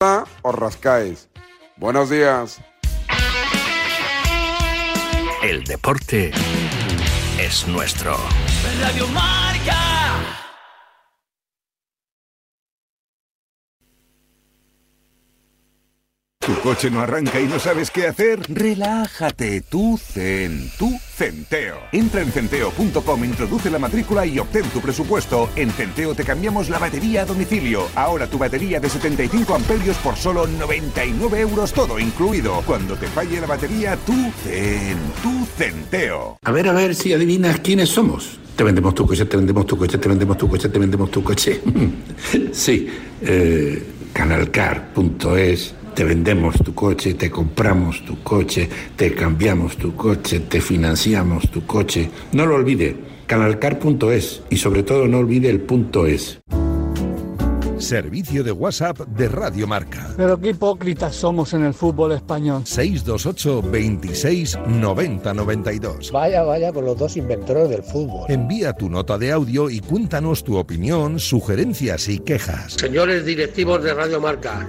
os rascáis. Buenos días. El deporte es nuestro. Radio Marca. Coche no arranca y no sabes qué hacer? Relájate, tú Zen, Centeo. Entra en centeo.com, introduce la matrícula y obtén tu presupuesto. En Centeo te cambiamos la batería a domicilio. Ahora tu batería de 75 amperios por solo 99 euros todo incluido. Cuando te falle la batería, tú Zen, Centeo. A ver, a ver si adivinas quiénes somos. Te vendemos tu coche, te vendemos tu coche, te vendemos tu coche, te vendemos tu coche. sí, eh, canalcar.es te vendemos tu coche, te compramos tu coche, te cambiamos tu coche, te financiamos tu coche. No lo olvide, canalcar.es y sobre todo no olvide el punto es. Servicio de WhatsApp de Radio Marca. Pero qué hipócritas somos en el fútbol español. 628 26 90 92. Vaya, vaya con los dos inventores del fútbol. Envía tu nota de audio y cuéntanos tu opinión, sugerencias y quejas. Señores directivos de Radio Marca.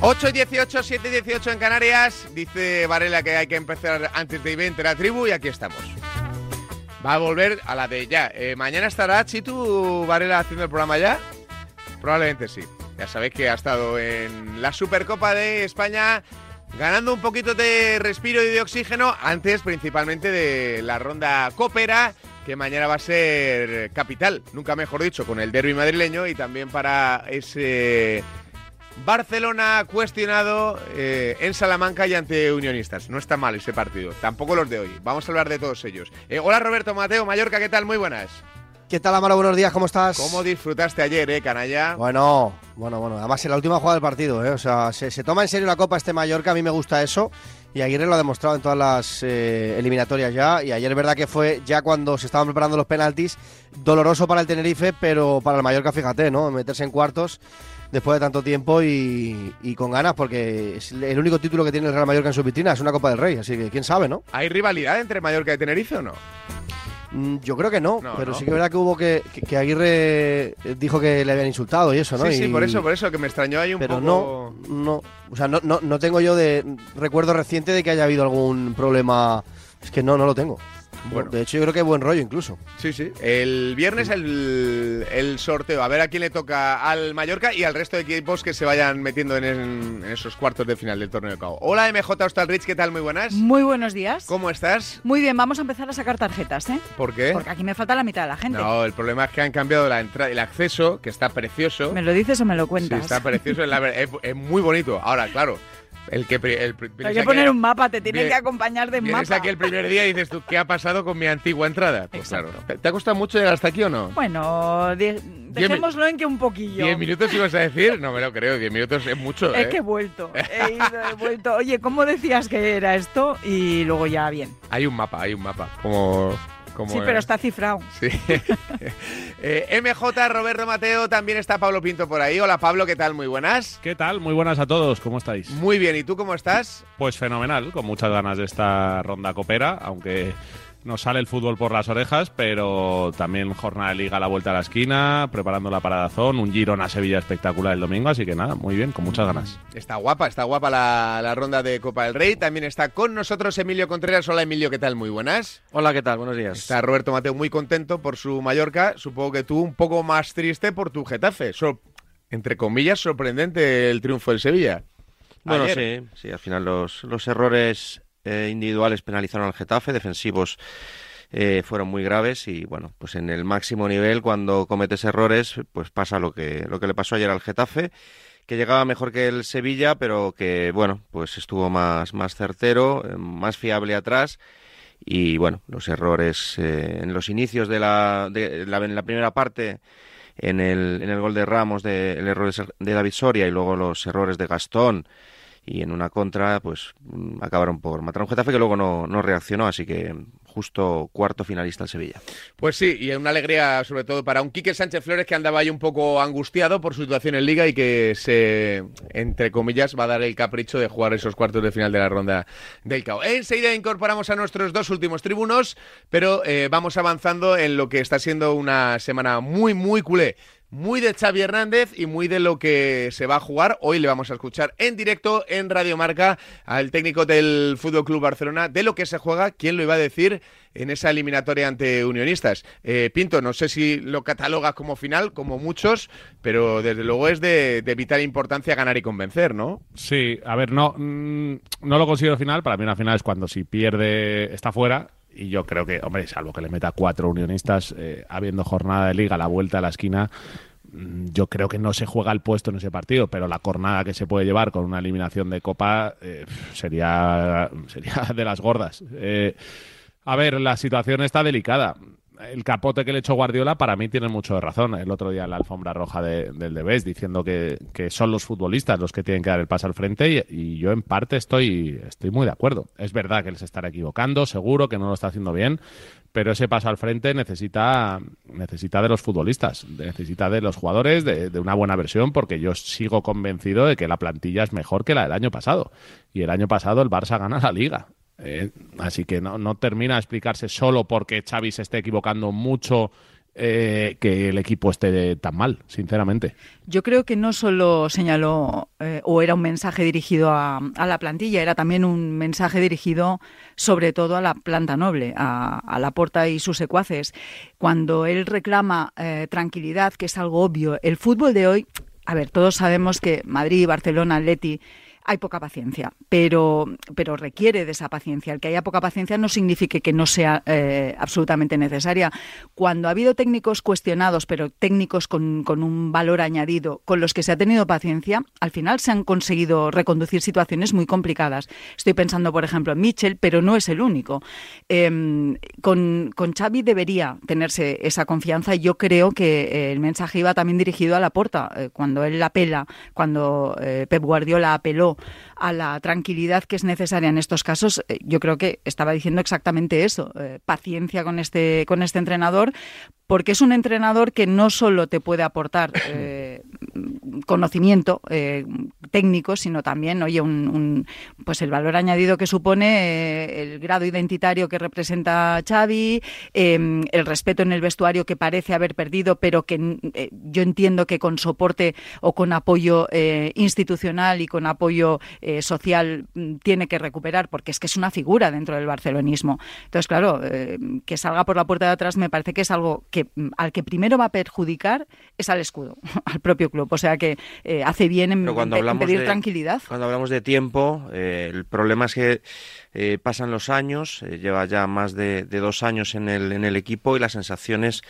...8 y 18, 7 y 18 en Canarias. Dice Varela que hay que empezar antes de 20 la tribu y aquí estamos. Va a volver a la de ya. Eh, mañana estará Chitu Varela haciendo el programa ya. Probablemente sí. Ya sabéis que ha estado en la Supercopa de España ganando un poquito de respiro y de oxígeno antes principalmente de la ronda Copera que mañana va a ser capital, nunca mejor dicho, con el derby madrileño y también para ese Barcelona cuestionado eh, en Salamanca y ante Unionistas. No está mal ese partido, tampoco los de hoy. Vamos a hablar de todos ellos. Eh, hola Roberto Mateo, Mallorca, ¿qué tal? Muy buenas. ¿Qué tal, Amaro? Buenos días, ¿cómo estás? ¿Cómo disfrutaste ayer, eh, canalla? Bueno, bueno, bueno. Además, en la última jugada del partido, ¿eh? O sea, se, se toma en serio la Copa este Mallorca, a mí me gusta eso. Y Aguirre lo ha demostrado en todas las eh, eliminatorias ya. Y ayer es verdad que fue ya cuando se estaban preparando los penaltis, doloroso para el Tenerife, pero para el Mallorca, fíjate, ¿no? Meterse en cuartos después de tanto tiempo y, y con ganas, porque es el único título que tiene el Real Mallorca en su vitrina es una Copa del Rey. Así que quién sabe, ¿no? ¿Hay rivalidad entre Mallorca y Tenerife o no? Mm, Yo creo que no, No, pero ¿no? sí que es verdad que hubo que, que, que Aguirre dijo que le habían insultado y eso, ¿no? Sí, sí, Y- por eso, por eso, que me extrañó ahí un pero poco... no, no, o sea, no, no, no tengo yo de recuerdo reciente de que haya habido algún problema. Es que no, no lo tengo. Bueno. De hecho, yo creo que hay buen rollo incluso. Sí, sí. El viernes el, el sorteo. A ver a quién le toca al Mallorca y al resto de equipos que se vayan metiendo en, en esos cuartos de final del torneo de CAO. Hola MJ Hostal Rich, ¿qué tal? Muy buenas. Muy buenos días. ¿Cómo estás? Muy bien, vamos a empezar a sacar tarjetas, ¿eh? ¿Por qué? Porque aquí me falta la mitad de la gente. No, el problema es que han cambiado la entrada, el acceso, que está precioso. ¿Me lo dices o me lo Sí, cuentas? está precioso, es, la ver- es- es muy bonito. Ahora, claro, el que... El, Hay que poner un mapa, te tienen Bien- que acompañar de mapa. aquí el primer día y dices tú, ¿qué ha pasado con mi antigua entrada? Pues claro. ¿Te, ha costado mucho llegar hasta aquí o no? Bueno, dejémoslo en que un poquillo. ¿Diez minutos ibas a decir? No me lo creo, diez minutos es mucho, Es ¿eh? que he vuelto, he ido, he vuelto. Oye, ¿cómo decías que era esto? Y luego ya bien. Hay un mapa, hay un mapa. Como... como Sí, pero está cifrado. Sí. Eh, MJ, Roberto Mateo, también está Pablo Pinto por ahí. Hola Pablo, ¿qué tal? Muy buenas. ¿Qué tal? Muy buenas a todos, ¿cómo estáis? Muy bien, ¿y tú cómo estás? Pues fenomenal, con muchas ganas de esta ronda copera, aunque nos sale el fútbol por las orejas, pero también jornada de liga a la vuelta a la esquina, preparando la paradazón, un Girona Sevilla espectacular el domingo, así que nada, muy bien, con muchas ganas. Está guapa, está guapa la, la ronda de Copa del Rey. También está con nosotros Emilio Contreras. Hola Emilio, ¿qué tal? Muy buenas. Hola, ¿qué tal? Buenos días. Está Roberto Mateo muy contento por su Mallorca. Supongo que tú un poco más triste por tu Getafe. Sor- entre comillas, sorprendente el triunfo del Sevilla. Bueno, Ayer. sí, sí, al final los, los errores eh, individuales penalizaron al Getafe, defensivos eh, fueron muy graves y bueno, pues en el máximo nivel cuando cometes errores, pues pasa lo que, lo que le pasó ayer al Getafe, que llegaba mejor que el Sevilla, pero que bueno, pues estuvo más, más certero, eh, más fiable atrás. Y bueno, los errores en los inicios de la, de la, primera parte, en el, en el gol de Ramos, de, el error de David Soria y luego los errores de Gastón y en una contra, pues mm, acabaron por matar a un Getafe que luego no, no reaccionó, así que justo cuarto finalista el Sevilla. Pues sí, y una alegría sobre todo para un Quique Sánchez Flores que andaba ahí un poco angustiado por su situación en Liga y que se, entre comillas, va a dar el capricho de jugar esos cuartos de final de la ronda del CAO. Enseguida incorporamos a nuestros dos últimos tribunos, pero eh, vamos avanzando en lo que está siendo una semana muy, muy culé. Muy de Xavi Hernández y muy de lo que se va a jugar. Hoy le vamos a escuchar en directo en Radio Marca al técnico del Fútbol Club Barcelona de lo que se juega, quién lo iba a decir en esa eliminatoria ante Unionistas. Eh, Pinto, no sé si lo catalogas como final, como muchos, pero desde luego es de, de vital importancia ganar y convencer, ¿no? Sí, a ver, no, mm, no lo considero final, para mí una final es cuando si pierde está fuera. Y yo creo que, hombre, salvo que le meta cuatro unionistas, eh, habiendo jornada de liga a la vuelta a la esquina, mm, yo creo que no se juega el puesto en ese partido, pero la jornada que se puede llevar con una eliminación de Copa eh, sería, sería de las gordas. Eh, a ver, la situación está delicada. El capote que le echó Guardiola para mí tiene mucho de razón. El otro día en la alfombra roja de- del Debes diciendo que, son los futbolistas los que tienen que dar el paso al frente y, y yo en parte estoy, estoy muy de acuerdo. Es verdad que él se estará equivocando, seguro que no lo está haciendo bien, pero ese paso al frente necesita, necesita de los futbolistas, necesita de los jugadores, de, de una buena versión, porque yo sigo convencido de que la plantilla es mejor que la del año pasado. Y el año pasado el Barça gana la liga. Eh, así que no, termina de explicarse solo porque Xavi se esté equivocando mucho eh, que el equipo esté tan mal, sinceramente. Yo creo que no solo señaló eh, o era un mensaje dirigido a, la plantilla, era también un mensaje dirigido sobre todo a la planta noble, a, a Laporta y sus secuaces. Cuando él reclama tranquilidad, que es algo obvio, el fútbol de hoy, a ver, todos sabemos que Madrid, Barcelona, Atleti hay poca paciencia, pero, pero requiere de esa paciencia. El que haya poca paciencia no significa que no sea eh, absolutamente necesaria. Cuando ha habido técnicos cuestionados, pero técnicos con, con, un valor añadido, con los que se ha tenido paciencia, al final se han conseguido reconducir situaciones muy complicadas. Estoy pensando, por ejemplo, en Mitchell, pero no es el único. Eh, con, con Xavi debería tenerse esa confianza y yo creo que el mensaje iba también dirigido a la porta. Eh, cuando él apela, cuando eh, Pep Guardiola apeló a la tranquilidad que es necesaria en estos casos, eh, yo creo que estaba diciendo exactamente eso, eh, paciencia con este, con este entrenador, porque es un entrenador que no solo te puede aportar eh, conocimiento, eh, técnico, sino también, oye, un, pues el valor añadido que supone eh, el grado identitario que representa Xavi, em, el respeto en el vestuario que parece haber perdido, pero que eh, yo entiendo que con soporte o con apoyo institucional y con apoyo social mm, tiene que recuperar, porque es que es una figura dentro del barcelonismo. Entonces, claro, que salga por la puerta de atrás me parece que es algo que mm, al que primero va a perjudicar es al escudo, al propio club. O sea que hace bien en, pedir tranquilidad. Cuando hablamos de tiempo, el problema es que eh, pasan los años, eh, lleva ya más de, dos años en el, en el equipo y las sensaciones,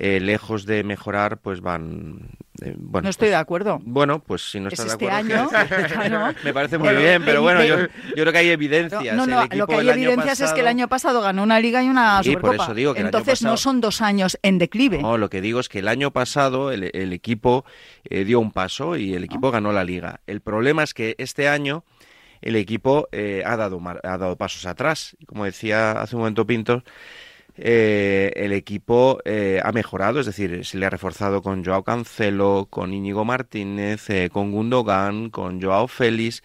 eh, lejos de mejorar, pues van... bueno, no estoy pues, de acuerdo. Bueno, pues si no estás este de acuerdo... Año, me parece muy bien, pero bueno, yo, creo que hay evidencias. No, no, lo que hay evidencias es que el año pasado ganó una liga y una sí, Supercopa. Por eso digo que Entonces no son dos años en declive. No, lo que digo es que el año pasado el, el equipo dio un paso y el equipo ganó la liga. El problema es que este año el equipo eh, ha, dado, ha dado pasos atrás. Como decía hace un momento Pinto, eh, el equipo eh, ha mejorado, es decir, se le ha reforzado con Joao Cancelo, con Íñigo Martínez, con Gundogan, con Joao Félix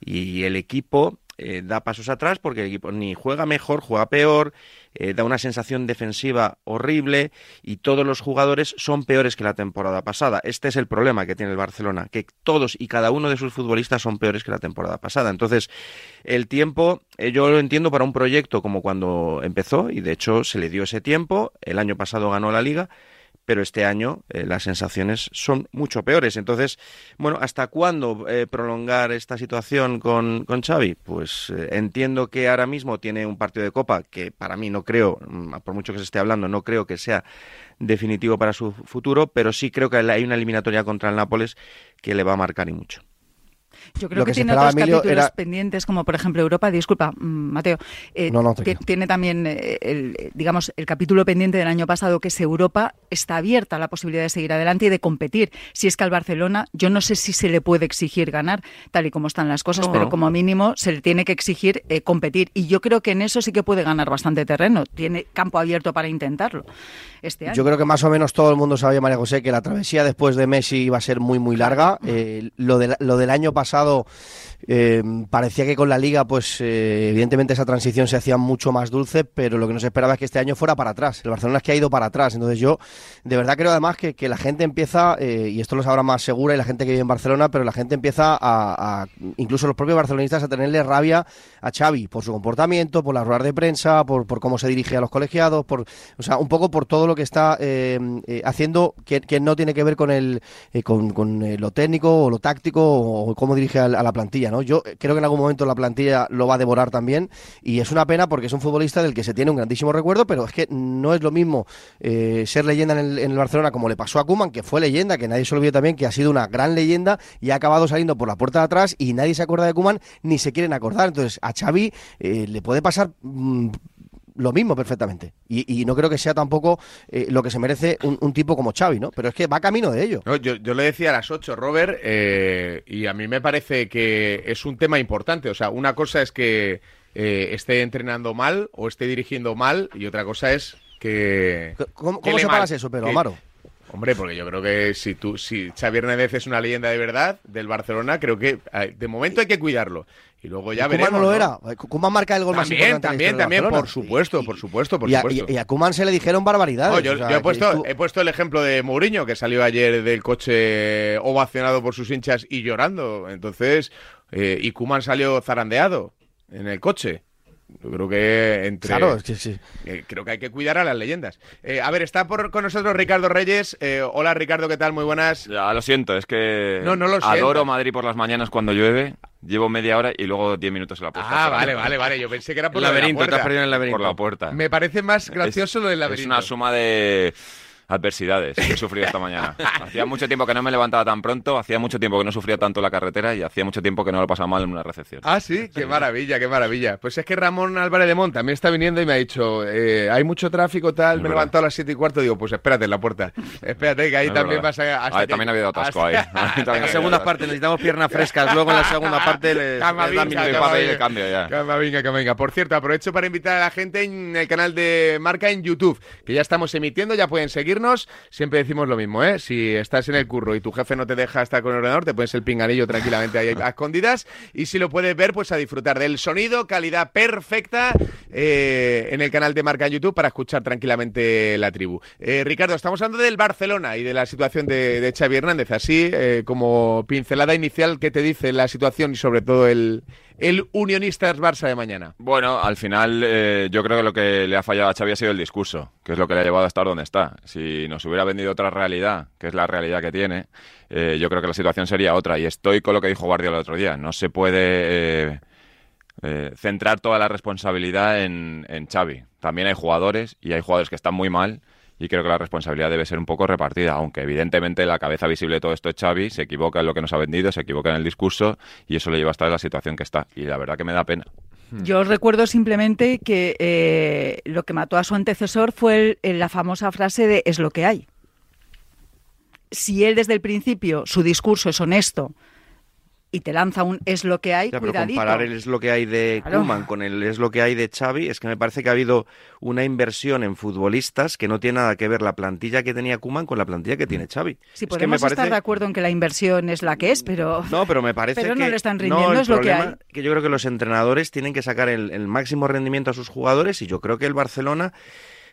y el equipo da pasos atrás porque el equipo ni juega mejor, juega peor, eh, da una sensación defensiva horrible y todos los jugadores son peores que la temporada pasada. Este es el problema que tiene el Barcelona, que todos y cada uno de sus futbolistas son peores que la temporada pasada. Entonces, el tiempo, eh, yo lo entiendo para un proyecto como cuando empezó y de hecho se le dio ese tiempo, el año pasado ganó la liga pero este año eh, las sensaciones son mucho peores. Entonces, bueno, ¿hasta cuándo eh, prolongar esta situación con, con Xavi? Pues eh, entiendo que ahora mismo tiene un partido de Copa que para mí no creo, mm, por mucho que se esté hablando, no creo que sea definitivo para su futuro, pero sí creo que hay una eliminatoria contra el Nápoles que le va a marcar y mucho. Yo creo que, tiene otros capítulos pendientes, como por ejemplo Europa. Disculpa, mm, Mateo. Eh, tiene también, eh, el, digamos, el capítulo pendiente del año pasado, que es Europa, está abierta a la posibilidad de seguir adelante y de competir. Si es que al Barcelona, yo no sé si se le puede exigir ganar, tal y como están las cosas, pero como mínimo se le tiene que exigir eh, competir. Y yo creo que en eso sí que puede ganar bastante terreno. Tiene campo abierto para intentarlo este año. Yo creo que más o menos todo el mundo sabía, María José, que la travesía después de Messi iba a ser muy, muy larga. lo, de, lo del año pasado eh, parecía que con la liga, pues eh, evidentemente esa transición se hacía mucho más dulce, pero lo que nos esperaba es que este año fuera para atrás. El Barcelona es que ha ido para atrás. Entonces yo de verdad creo además que, la gente empieza, eh, y esto lo sabrá más segura y la gente que vive en Barcelona, pero la gente empieza a, incluso los propios barcelonistas, a tenerle rabia a Xavi por su comportamiento, por las ruedas de prensa, por, cómo se dirige a los colegiados, por, o sea, un poco por todo lo que está haciendo que, no tiene que ver con, el, con, con lo técnico o lo táctico o cómo dirige a, la plantilla, ¿no? Yo creo que en algún momento la plantilla lo va a devorar también y es una pena porque es un futbolista del que se tiene un grandísimo recuerdo, pero es que no es lo mismo eh, ser leyenda en el, Barcelona como le pasó a Kuman, que fue leyenda, que nadie se olvide también que ha sido una gran leyenda y ha acabado saliendo por la puerta de atrás y nadie se acuerda de Kuman ni se quieren acordar. Entonces a Xavi eh, le puede pasar mm, lo mismo perfectamente. Y, no creo que sea tampoco eh, lo que se merece un, tipo como Xavi, ¿no? Pero es que va camino de ello. yo, le decía a las 8, Robert, eh, y a mí me parece que es un tema importante. O sea, una cosa es que eh, esté entrenando mal o esté dirigiendo mal, y otra cosa es que... ¿Cómo, cómo separas eso, pero, Amaro? Hombre, porque yo creo que si tú, si Xavi Hernández es una leyenda de verdad del Barcelona, creo que de momento hay que cuidarlo. Y luego ya veremos. no lo era. Kuman marca el gol también, más importante. También, también, por supuesto, por supuesto, por supuesto. Y a, Kuman se le dijeron barbaridades. yo, he, puesto, he puesto el ejemplo de Mourinho, que salió ayer del coche ovacionado por sus hinchas y llorando. Entonces, eh, y Kuman salió zarandeado en el coche. Yo creo que entre. Claro, es sí. Eh, creo que hay que cuidar a las leyendas. Eh, a ver, está por, con nosotros Ricardo Reyes. Eh, hola, Ricardo, ¿qué tal? Muy buenas. Ya, lo siento, es que. No, no lo Adoro Madrid por las mañanas cuando llueve. Llevo media hora y luego diez minutos en la puerta. Ah, vale, vale, vale. Yo pensé que era por el laberinto, la puerta. el laberinto. Por la puerta. Me parece más gracioso lo del laberinto. Es una suma de adversidades que he sufrido esta mañana. Hacía mucho tiempo que no me levantaba tan pronto, hacía mucho tiempo que no sufría tanto la carretera y hacía mucho tiempo que no lo pasaba mal en una recepción. Ah, sí, qué maravilla, qué maravilla. Pues es que Ramón Álvarez de Mont también está viniendo y me ha dicho, eh, hay mucho tráfico, tal, me he levantado a las 7 y cuarto, digo, pues espérate en la puerta. Espérate, que ahí también vas a... Hasta también ha habido atasco ahí. en la segunda parte necesitamos piernas frescas, luego en la segunda parte les, el cambio ya. Camavinga. Por cierto, aprovecho para invitar a la gente en el canal de Marca en YouTube, que ya estamos emitiendo, ya pueden seguir siempre decimos lo mismo, ¿eh? Si estás en el curro y tu jefe no te deja estar con el ordenador, te pones el pinganillo tranquilamente ahí a escondidas y si lo puedes ver, pues a disfrutar del sonido, calidad perfecta eh, en el canal de Marca YouTube para escuchar tranquilamente la tribu. Eh, Ricardo, estamos hablando del Barcelona y de la situación de, de Xavi Hernández. Así, eh, como pincelada inicial, ¿qué te dice la situación y sobre todo el, el Unionistas Barça de mañana? Bueno, al final eh, yo creo que lo que le ha fallado a Xavi ha sido el discurso, que es lo que le ha llevado a estar donde está. Si nos hubiera vendido otra realidad, que es la realidad que tiene, eh, yo creo que la situación sería otra. Y estoy con lo que dijo Guardiola el otro día. No se puede eh, eh, centrar toda la responsabilidad en, en Xavi. También hay jugadores y hay jugadores que están muy mal y creo que la responsabilidad debe ser un poco repartida, aunque evidentemente la cabeza visible de todo esto es Xavi, se equivoca en lo que nos ha vendido, se equivoca en el discurso y eso le lleva a estar en la situación que está. Y la verdad que me da pena. Yo os recuerdo simplemente que eh, lo que mató a su antecesor fue el- la famosa frase de es lo que hay. Si él desde el principio su discurso es honesto y te lanza un es lo que hay, Ya, pero cuidadito. comparar el es lo que hay de Claro. Koeman con el es lo que hay de Xavi, es que me parece que ha habido una inversión en futbolistas que no tiene nada que ver la plantilla que tenía Koeman con la plantilla que tiene Xavi. Si es que me podemos parece... estar de acuerdo en que la inversión es la que es, pero No, pero me parece Pero que no le están rindiendo, es lo que hay. que yo creo que los entrenadores tienen que sacar el, el máximo rendimiento a sus jugadores y yo creo que el Barcelona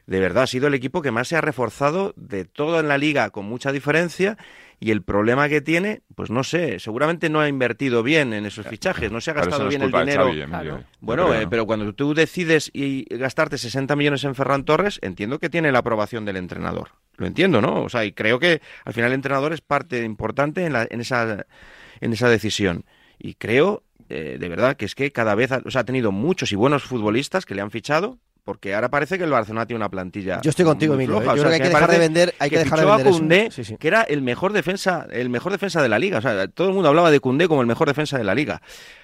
de verdad ha sido el equipo que más se ha reforzado de todo en la liga con mucha diferencia y el problema que tiene, pues no sé, seguramente no ha invertido bien en esos fichajes, no se ha gastado no bien el dinero. Xavi, eh. Bueno, creo eh, no. pero cuando tú decides y gastarte 60 millones en Ferran Torres, entiendo que tiene la aprobación del entrenador. Lo entiendo, ¿no? O sea, y creo que al final el entrenador es parte importante en, la- en, esa, en esa decisión. Y creo, eh, de verdad, que es que cada vez ha, o sea, ha tenido muchos y buenos futbolistas que le han fichado. Porque ahora parece que el Barcelona tiene una plantilla. Yo estoy contigo, Emilio. ¿eh? Yo O sea, creo que hay que dejar de vender- hay que dejar de a vender eso. Koundé, Sí, sí. que era el mejor defensa, el mejor defensa de la liga. O sea, todo el mundo hablaba de Cundé como el mejor defensa de la liga.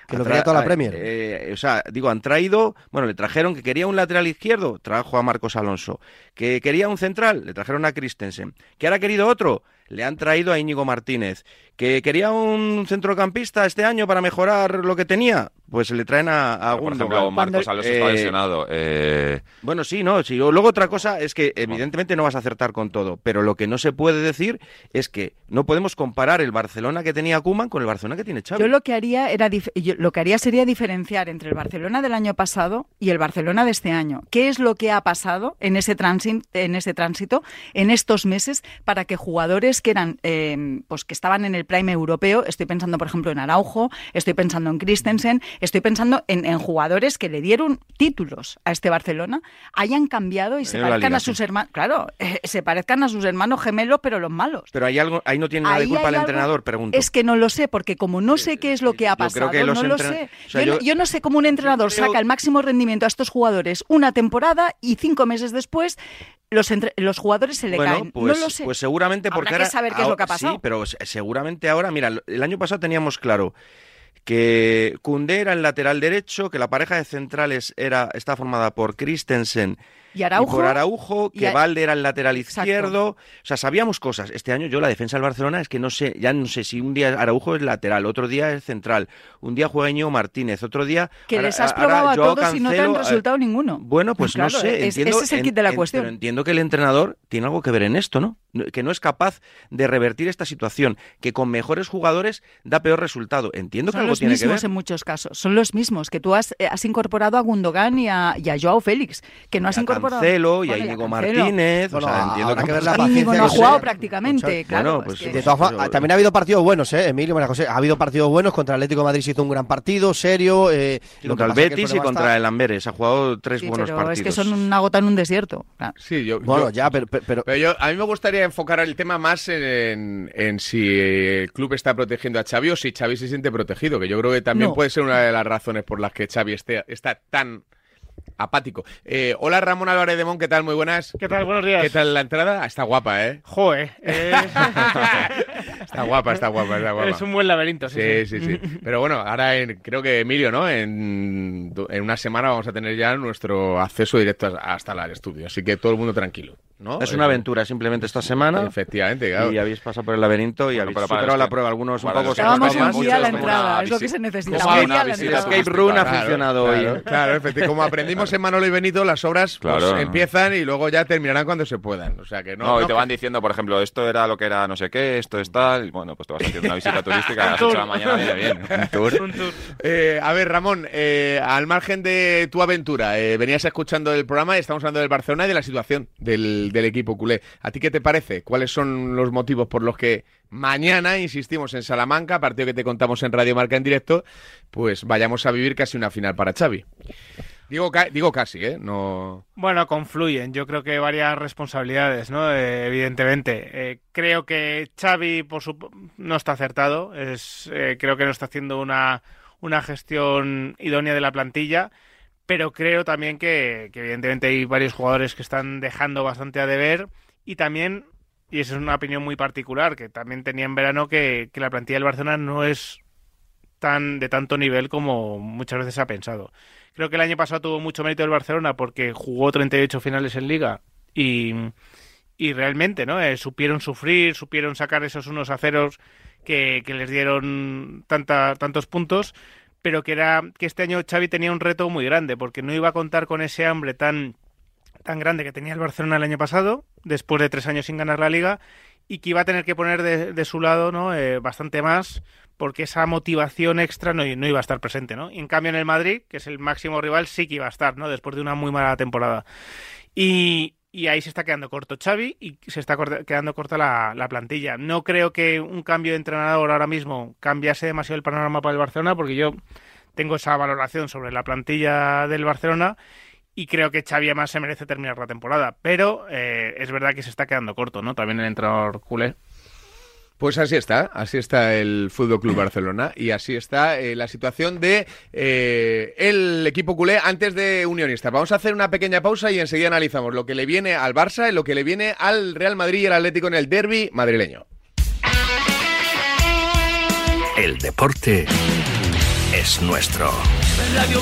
Que lo Ha quería tra- toda la eh, Premier. eh, o sea, digo, han traído, bueno, le trajeron que quería un lateral izquierdo, trajo a Marcos Alonso. Que quería un central, le trajeron a Christensen. Que ahora ha querido otro, le han traído a Íñigo Martínez. Que quería un centrocampista este año para mejorar lo que tenía, pues le traen a, a Por ejemplo, Marcos Alonso está Eh, lesionado. eh, bueno, sí, no, sí. Luego otra cosa es que evidentemente no vas a acertar con todo, pero lo que no se puede decir es que no podemos comparar el Barcelona que tenía Koeman con el Barcelona que tiene Xavi. Yo lo que haría era dif- yo lo que haría sería diferenciar entre el Barcelona del año pasado y el Barcelona de este año. ¿Qué es lo que ha pasado en ese tránsito, en ese tránsito, en estos meses, para que jugadores que eran, eh, pues que estaban en el prime europeo, estoy pensando por ejemplo en Araujo, estoy pensando en Christensen, estoy pensando en, en jugadores que le dieron títulos a este Barcelona, hayan cambiado y se parezcan Liga, a sus sí. hermanos, claro, eh, se parezcan a sus hermanos gemelos, pero los malos. Pero hay algo, ahí no tiene nada de culpa el entrenador, pregunto. Es que no lo sé, porque como no sé qué es lo que ha pasado, que no lo sé. o sea, yo, no- yo- yo no sé cómo un entrenador creo- saca el máximo rendimiento a estos jugadores una temporada y cinco meses después los, entre- los jugadores se le bueno, caen. pues, no lo sé. pues seguramente porque Habrá que ahora- saber qué es lo que ha pasado. Sí, pero se- seguramente ahora, mira, el año pasado teníamos claro que Koundé era el lateral derecho, que la pareja de centrales era está formada por Christensen Y Araujo. por Araujo, que a- Valde era el lateral izquierdo. O sea, sabíamos cosas. Este año yo la defensa del Barcelona es que no sé, ya no sé si un día Araujo es lateral, otro día es central, un día juega Íñigo Martínez, otro día que ahora- les has probado a todos y no te han eh, resultado ninguno. Bueno, pues Claro, no sé. es- entiendo, ese es el kit de la en- cuestión. Pero entiendo que el entrenador tiene algo que ver en esto, ¿no? Que no es capaz de revertir esta situación, que con mejores jugadores da peor resultado. Entiendo que Son algo los tiene que ver. mismos en muchos casos. Son los mismos. Que tú has, eh, has incorporado a Gundogan y a, y a Joao Félix. Que no has incorporado. Cancelo y a Íñigo. Martínez. Bueno, o sea, entiendo que, que ver la paciencia no ha jugado prácticamente, claro. Bueno, es pues que- De todas formas, también ha habido partidos buenos, ¿eh, Emilio? María José. Ha habido partidos buenos. Contra el Atlético de Madrid se hizo un gran partido, serio. eh, contra el pasa es que Betis y contra está- el Amberes. Ha jugado tres Sí, buenos pero partidos. es que son una gota en un desierto. Claro. Sí, yo, Bueno, yo- ya, pero, pero, Pero yo, a mí me gustaría enfocar el tema más en, en si el club está protegiendo a Xavi o si Xavi se siente protegido, que yo creo que también No. puede ser una de las razones por las que Xavi esté, está tan apático. Eh, hola Ramón Álvarez de Mon, ¿qué tal? Muy buenas. ¿Qué tal? Buenos días. ¿Qué tal la entrada? Está guapa, ¿eh? Joe, eh, Está guapa, está guapa, está guapa. es un buen laberinto. Sí, Sí, sí, sí. Pero bueno, ahora en- creo que Emilio, ¿no? En, en una semana vamos a tener ya nuestro acceso directo hasta el estudio, así que todo el mundo tranquilo. ¿No? Es una aventura simplemente esta semana. Efectivamente, claro. Y habéis pasado por el laberinto y habéis pero para superado la que- prueba. Algunos un poco Estábamos un a la entrada, es lo que se necesita. a El escape room ha Claro, funcionado hoy. Claro, ¿eh? claro, efectivamente. Como aprendimos en Manolo y Benito, las obras pues, empiezan y luego ya terminarán cuando se puedan. O sea que no. No, y te van diciendo, por ejemplo, esto era lo que era no sé qué, esto es tal. y Bueno, pues te vas haciendo una visita turística a las 8 de la mañana viene bien. Un tour. Eh, a ver, Ramón, eh, al margen de tu aventura, eh, venías escuchando el programa y estamos hablando del Barcelona y de la situación del, del equipo culé. ¿A ti qué te parece? ¿Cuáles son los motivos por los que mañana, insistimos, en Salamanca, partido que te contamos en Radio Marca en directo, pues vayamos a vivir casi una final para Xavi? Digo, digo casi, ¿eh? No... Bueno, confluyen. Yo creo que varias responsabilidades, ¿no? Eh, evidentemente. Eh, creo que Xavi por su... no está acertado. Es, eh, creo que no está haciendo una, una gestión idónea de la plantilla. Pero creo también que, evidentemente hay varios jugadores que están dejando bastante a deber. Y también, y esa es una opinión muy particular, que también tenía en verano, que, la plantilla del Barcelona no es tan de tanto nivel como muchas veces ha pensado. Creo que el año pasado tuvo mucho mérito el Barcelona porque jugó 38 finales en liga y, y realmente no Eh, supieron sufrir, supieron sacar esos unos a ceros que, que les dieron tanta, tantos puntos, pero que era que este año Xavi tenía un reto muy grande porque no iba a contar con ese hambre tan tan grande que tenía el Barcelona el año pasado, después de tres años sin ganar la liga, y que iba a tener que poner de, de su lado ¿no? Eh, bastante más, porque esa motivación extra no, iba a estar presente. ¿no? Y en cambio en el Madrid, que es el máximo rival, sí que iba a estar, ¿no? después de una muy mala temporada. Y, y ahí se está quedando corto Xavi y se está quedando corta la, la plantilla. No creo que un cambio de entrenador ahora mismo cambiase demasiado el panorama para el Barcelona, porque yo tengo esa valoración sobre la plantilla del Barcelona y creo que Xavi además se merece terminar la temporada. Pero eh, es verdad que se está quedando corto, ¿no? También el entrenador culé. Pues así está, así está el Fútbol Club Barcelona y así está eh, la situación de eh, el equipo culé antes de Unionista. Vamos a hacer una pequeña pausa y enseguida analizamos lo que le viene al Barça y lo que le viene al Real Madrid y el Atlético en el derby madrileño. El deporte es nuestro. Radio.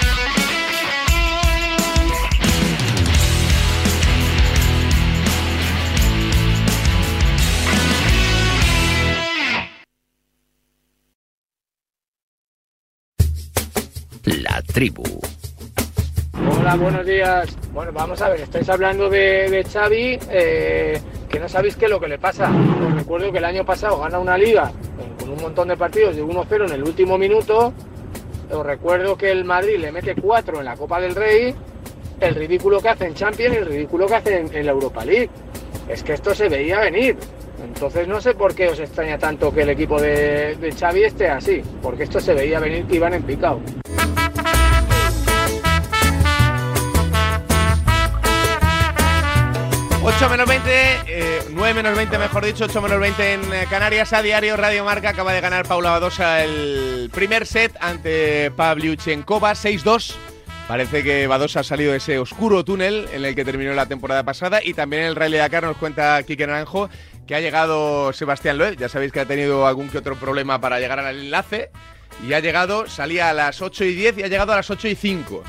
La tribu. Hola, buenos días. Bueno, vamos a ver, estáis hablando de, de Xavi, eh, que no sabéis qué es lo que le pasa. Os recuerdo que el año pasado gana una liga con un montón de partidos de 1-0 en el último minuto. Os recuerdo que el Madrid le mete 4 en la Copa del Rey, el ridículo que hace en Champions y el ridículo que hace en la Europa League. Es que esto se veía venir. Entonces no sé por qué os extraña tanto que el equipo de, de Xavi esté así, porque esto se veía venir que iban en picado. 8 menos 20, eh, 9 menos 20 mejor dicho, 8 menos 20 en eh, Canarias. A diario Radio Marca acaba de ganar Paula Badosa el primer set ante Pavliuchenkova 6-2. Parece que Badosa ha salido de ese oscuro túnel en el que terminó la temporada pasada. Y también en el Rally Dakar nos cuenta Quique Naranjo que ha llegado Sebastián Loeb. Ya sabéis que ha tenido algún que otro problema para llegar al enlace. Y ha llegado, salía a las 8 y 10 y ha llegado a las 8 y 5.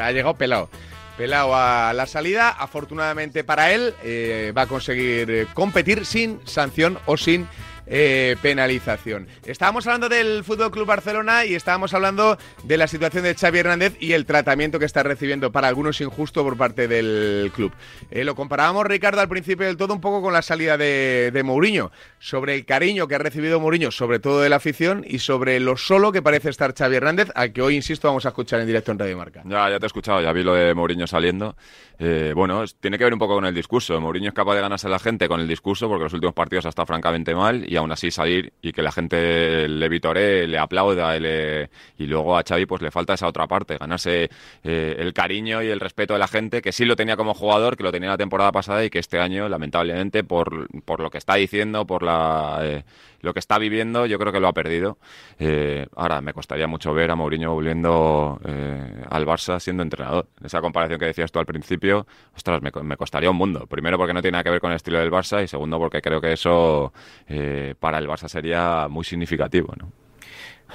Ha llegado pelado. Pelado a la salida, afortunadamente para él, eh, va a conseguir eh, competir sin sanción o sin eh, penalización. Estábamos hablando del Fútbol Club Barcelona y estábamos hablando de la situación de Xavi Hernández y el tratamiento que está recibiendo para algunos injusto por parte del club. Eh, lo comparábamos, Ricardo, al principio del todo un poco con la salida de, Mourinho, sobre el cariño que ha recibido Mourinho, sobre todo de la afición, y sobre lo solo que parece estar Xavi Hernández, al que hoy, insisto, vamos a escuchar en directo en Radio Marca. Ya, ya te he escuchado, ya vi lo de Mourinho saliendo. Eh, bueno, tiene que ver un poco con el discurso. Mourinho es capaz de ganarse a la gente con el discurso porque los últimos partidos ha estado francamente mal y aún así salir y que la gente le vitoree, le aplauda y, le- y luego a Xavi pues le falta esa otra parte, ganarse eh, el cariño y el respeto de la gente que sí lo tenía como jugador, que lo tenía la temporada pasada y que este año lamentablemente por, por lo que está diciendo, por la... eh, lo que está viviendo, yo creo que lo ha perdido. Eh, ahora, me costaría mucho ver a Mourinho volviendo eh, al Barça siendo entrenador. Esa comparación que decías tú al principio, ostras, me, co- me costaría un mundo. Primero porque no tiene nada que ver con el estilo del Barça y segundo porque creo que eso eh, para el Barça sería muy significativo. ¿no?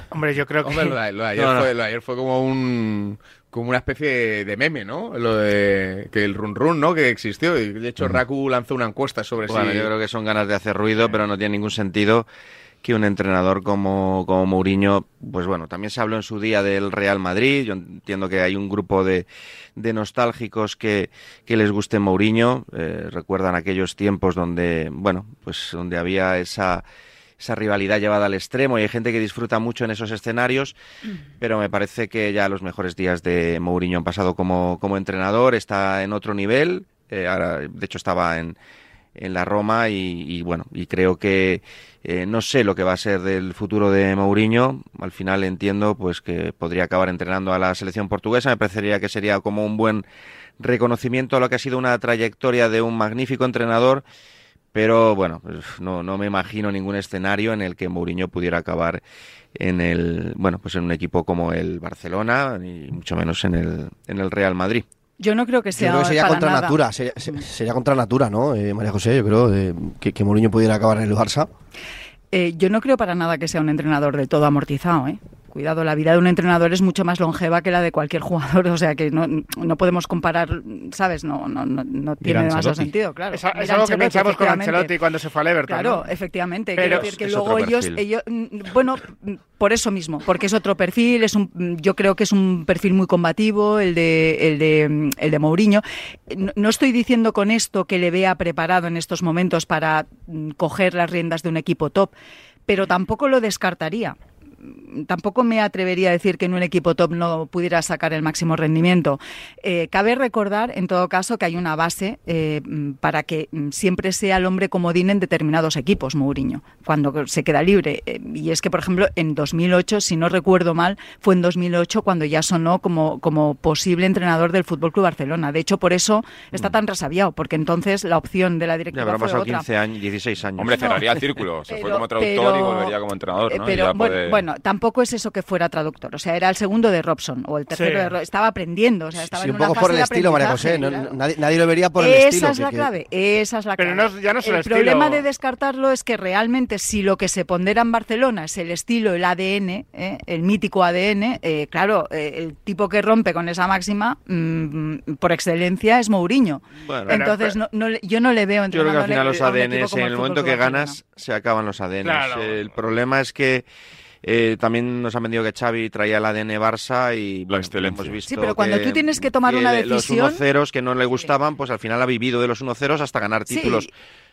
Hombre, yo creo que... Hombre, lo de, lo de ayer, No, no. Fue, lo de ayer fue como un como una especie de meme, ¿no? Lo de que el run run, ¿no? Que existió y de hecho Raku lanzó una encuesta sobre Bueno, si yo creo que son ganas de hacer ruido, pero no tiene ningún sentido que un entrenador como, como Mourinho, pues bueno, también se habló en su día del Real Madrid, yo entiendo que hay un grupo de, de nostálgicos que, que les guste Mourinho, eh, recuerdan aquellos tiempos donde, bueno, pues donde había esa esa rivalidad llevada al extremo y hay gente que disfruta mucho en esos escenarios, pero me parece que ya los mejores días de Mourinho han pasado como, como entrenador, está en otro nivel, eh, ahora, de hecho estaba en, en la Roma y, y, bueno, y creo que eh, no sé lo que va a ser del futuro de Mourinho, al final entiendo pues que podría acabar entrenando a la selección portuguesa, me parecería que sería como un buen reconocimiento a lo que ha sido una trayectoria de un magnífico entrenador pero bueno, pues, no, no me imagino ningún escenario en el que Mourinho pudiera acabar en el, bueno, pues en un equipo como el Barcelona y mucho menos en el, en el Real Madrid. Yo no creo que Yo sea creo que sería para contra nada. natura, sería, se- sería contra natura, ¿no? Eh, María José, yo creo eh, que, que Mourinho pudiera acabar en el Barça. Eh, yo no creo para nada que sea un entrenador del todo amortizado, ¿eh? Cuidado, la vida de un entrenador es mucho más longeva que la de cualquier jugador, o sea que no, no podemos comparar, ¿sabes? No, no, no, no tiene demasiado sentido, claro. Es, algo que pensamos con efectivamente. Ancelotti cuando se fue al Everton. Claro, ¿no? efectivamente. Pero Quiero decir que es luego otro ellos, ellos, mm, bueno, mm, por eso mismo, porque es otro perfil, es un, mm, yo creo que es un perfil muy combativo, el de, el de, el de Mourinho. No, no estoy diciendo con esto que le vea preparado en estos momentos para coger las riendas de un equipo top, pero tampoco lo descartaría tampoco me atrevería a decir que en un equipo top no pudiera sacar el máximo rendimiento. Eh, cabe recordar, en todo caso, que hay una base eh, mm, para que mm, siempre sea el hombre comodín en determinados equipos, Mourinho, cuando se queda libre. Eh, y es que, por ejemplo, en 2008, si no recuerdo mal, fue en 2008 cuando ya sonó como, como posible entrenador del Fútbol Club Barcelona. De hecho, por eso está tan resabiado, porque entonces la opción de la Ya directiva habrán fue pasado otra. 15 años, 16 años. Hombre, cerraría el círculo. Se fue pero- como traductor y pero- volvería como entrenador, Eh, ¿no? Y Pero ya bueno, bueno, tampoco es eso que fuera traductor. O sea, era el segundo de Robson o el tercero Sí. de Ro- Estaba aprendiendo. O sea, estaba Sí, en un una poco por fase el de estilo, María José. no- nadie, nadie lo vería por el Esa estilo. es la que- clave, esa es la Pero clave. no- ya no solo el estilo. problema de descartarlo es que realmente si lo que se pondera en Barcelona es el estilo, el ADN, ¿eh? el mítico ADN, eh, claro, eh, el tipo que rompe con esa máxima mm, por excelencia es Mourinho. Bueno, Entonces pero- no, yo no le veo Yo creo que al final los a un equipo ADNs, como en el momento que ganas, se acaban los ADNs. Claro. El problema es que eh, también nos han vendido que Xavi traía el ADN Barça y bueno, hemos visto Sí, pero cuando que- tú tienes que tomar que una de decisión- Los 1-0 que no le gustaban, pues al final ha vivido de los 1-0 hasta ganar Sí.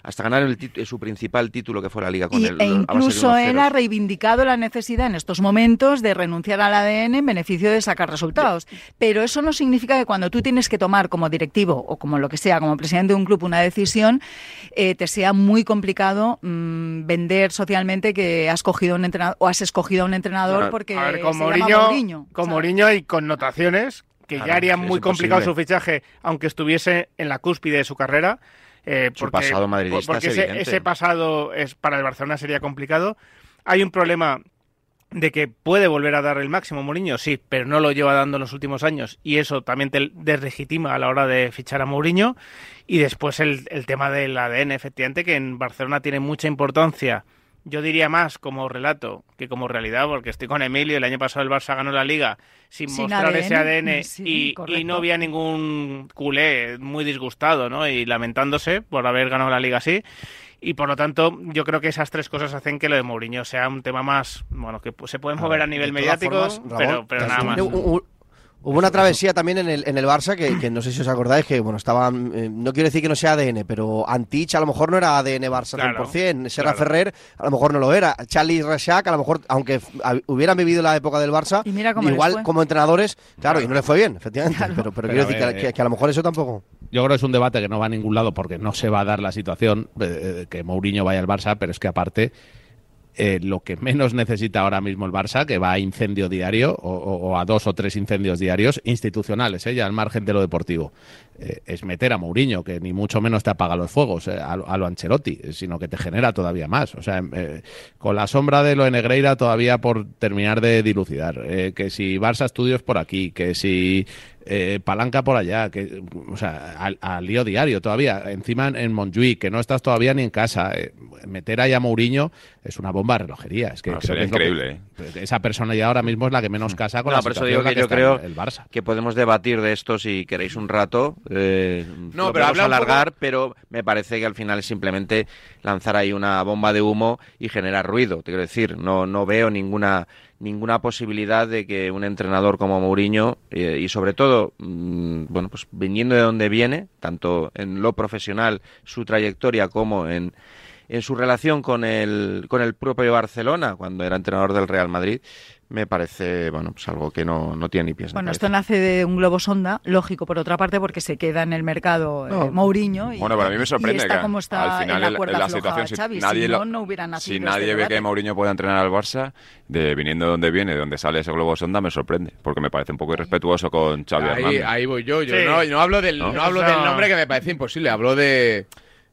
Hasta ganar el su principal título que fue la Liga con Y- el e incluso él ha reivindicado la necesidad en estos momentos de renunciar al ADN en beneficio de sacar resultados. Pero eso no significa que cuando tú tienes que tomar como directivo o como lo que sea, como presidente de un club, una decisión, eh, te sea muy complicado mm, vender socialmente que has cogido un entrenador o has escogido a un entrenador Bueno, porque a ver, con se llama Mourinho, Mourinho. con Mourinho hay connotaciones que Claro, ya harían muy complicado su fichaje, aunque estuviese en la cúspide de su carrera. Eh, Su porque, pasado madridista porque es ese, ese pasado es para el Barcelona sería complicado. Hay un problema de que puede volver a dar el máximo Mourinho, sí, pero no lo lleva dando en los últimos años y eso también te deslegitima a la hora de fichar a Mourinho. Y después el, el tema del ADN, efectivamente, que en Barcelona tiene mucha importancia. Yo diría más como relato que como realidad, porque estoy con Emilio. El año pasado el Barça ganó la Liga sin, Sin mostrar ADN, ese ADN sí, y, no había ningún culé muy disgustado ¿no? y lamentándose por haber ganado la Liga así. Y por lo tanto, yo creo que esas tres cosas hacen que lo de Mourinho sea un tema más, bueno, que se puede mover a nivel mediático, formas, Ramón, pero, pero nada más. Hubo una travesía también en el, en el Barça que, que no sé si os acordáis que, bueno, estaban, eh, no quiero decir que no sea ADN, pero Antich a lo mejor no era ADN Barça Claro, 100%, Serra claro. Ferrer a lo mejor no lo era, Charlie y Reixac a lo mejor, aunque hubieran vivido la época del Barça, Y mira cómo les igual como entrenadores, claro, y no le fue bien, efectivamente, pero, pero, Pero quiero decir que, ver, que- eh, que a lo mejor eso tampoco... Yo creo que es un debate que no va a ningún lado porque no se va a dar la situación eh, que Mourinho vaya al Barça, pero es que aparte eh, lo que menos necesita ahora mismo el Barça, que va a incendio diario o, a dos o tres incendios diarios institucionales, eh, ya al margen de lo deportivo, es meter a Mourinho, que ni mucho menos te apaga los fuegos, eh, a, lo- a lo Ancelotti, eh, sino que te genera todavía más. O sea, eh, con la sombra de lo de Negreira todavía por terminar de dilucidar, eh, que si Barça Estudios por aquí, que si eh, palanca por allá, que, o sea, al, al lío diario todavía, encima en, en Montjuic, que no estás todavía ni en casa, eh, meter ahí a Mourinho es una bomba de relojería. Es que No, creo sería que es que- increíble, ¿eh? esa personalidad ahora mismo es la que menos casa con No, la por eso digo que yo está creo el- el Barça. que podemos debatir de esto si queréis un rato. Eh, No, lo pero habla alargar, pero me parece que al final es simplemente lanzar ahí una bomba de humo y generar ruido. Te quiero decir, no, no veo ninguna ninguna posibilidad de que un entrenador como Mourinho eh, y sobre todo mm, bueno pues viniendo de donde viene tanto en lo profesional su trayectoria como en en su relación con el, con el propio Barcelona, cuando era entrenador del Real Madrid, me parece, bueno, pues algo que no, no tiene ni pies Bueno, esto nace de un globo sonda, lógico por otra parte, porque se queda en el mercado eh, No. Mourinho. Y, Bueno, pero a mí me sorprende está que como está al final en la cuerda la situación, si Xavi. nadie si lo- no, no hubiera nacido Si este nadie ve debate. que Mourinho pueda entrenar al Barça, de viniendo de donde viene, de donde sale ese globo sonda, me sorprende, porque me parece un poco irrespetuoso con Xavi Ahí, Hernández. ahí voy yo. Yo Sí. no, no hablo, del, ¿No? no hablo del nombre que me parece imposible. Hablo de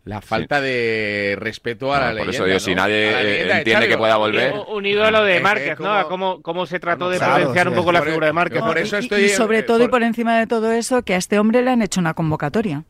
la falta de respeto a No, la por leyenda. eso digo, ¿no? si nadie, eh, leyenda de entiende Xavi. que pueda volver. Un- Un ídolo de que Márquez, ¿no? A cómo, cómo se trató de Claro, potenciar sí, un poco la por- figura de Márquez. que por eso Y- estoy, y, sobre eh, todo y por- por encima de todo eso, que a este hombre le han hecho una convocatoria.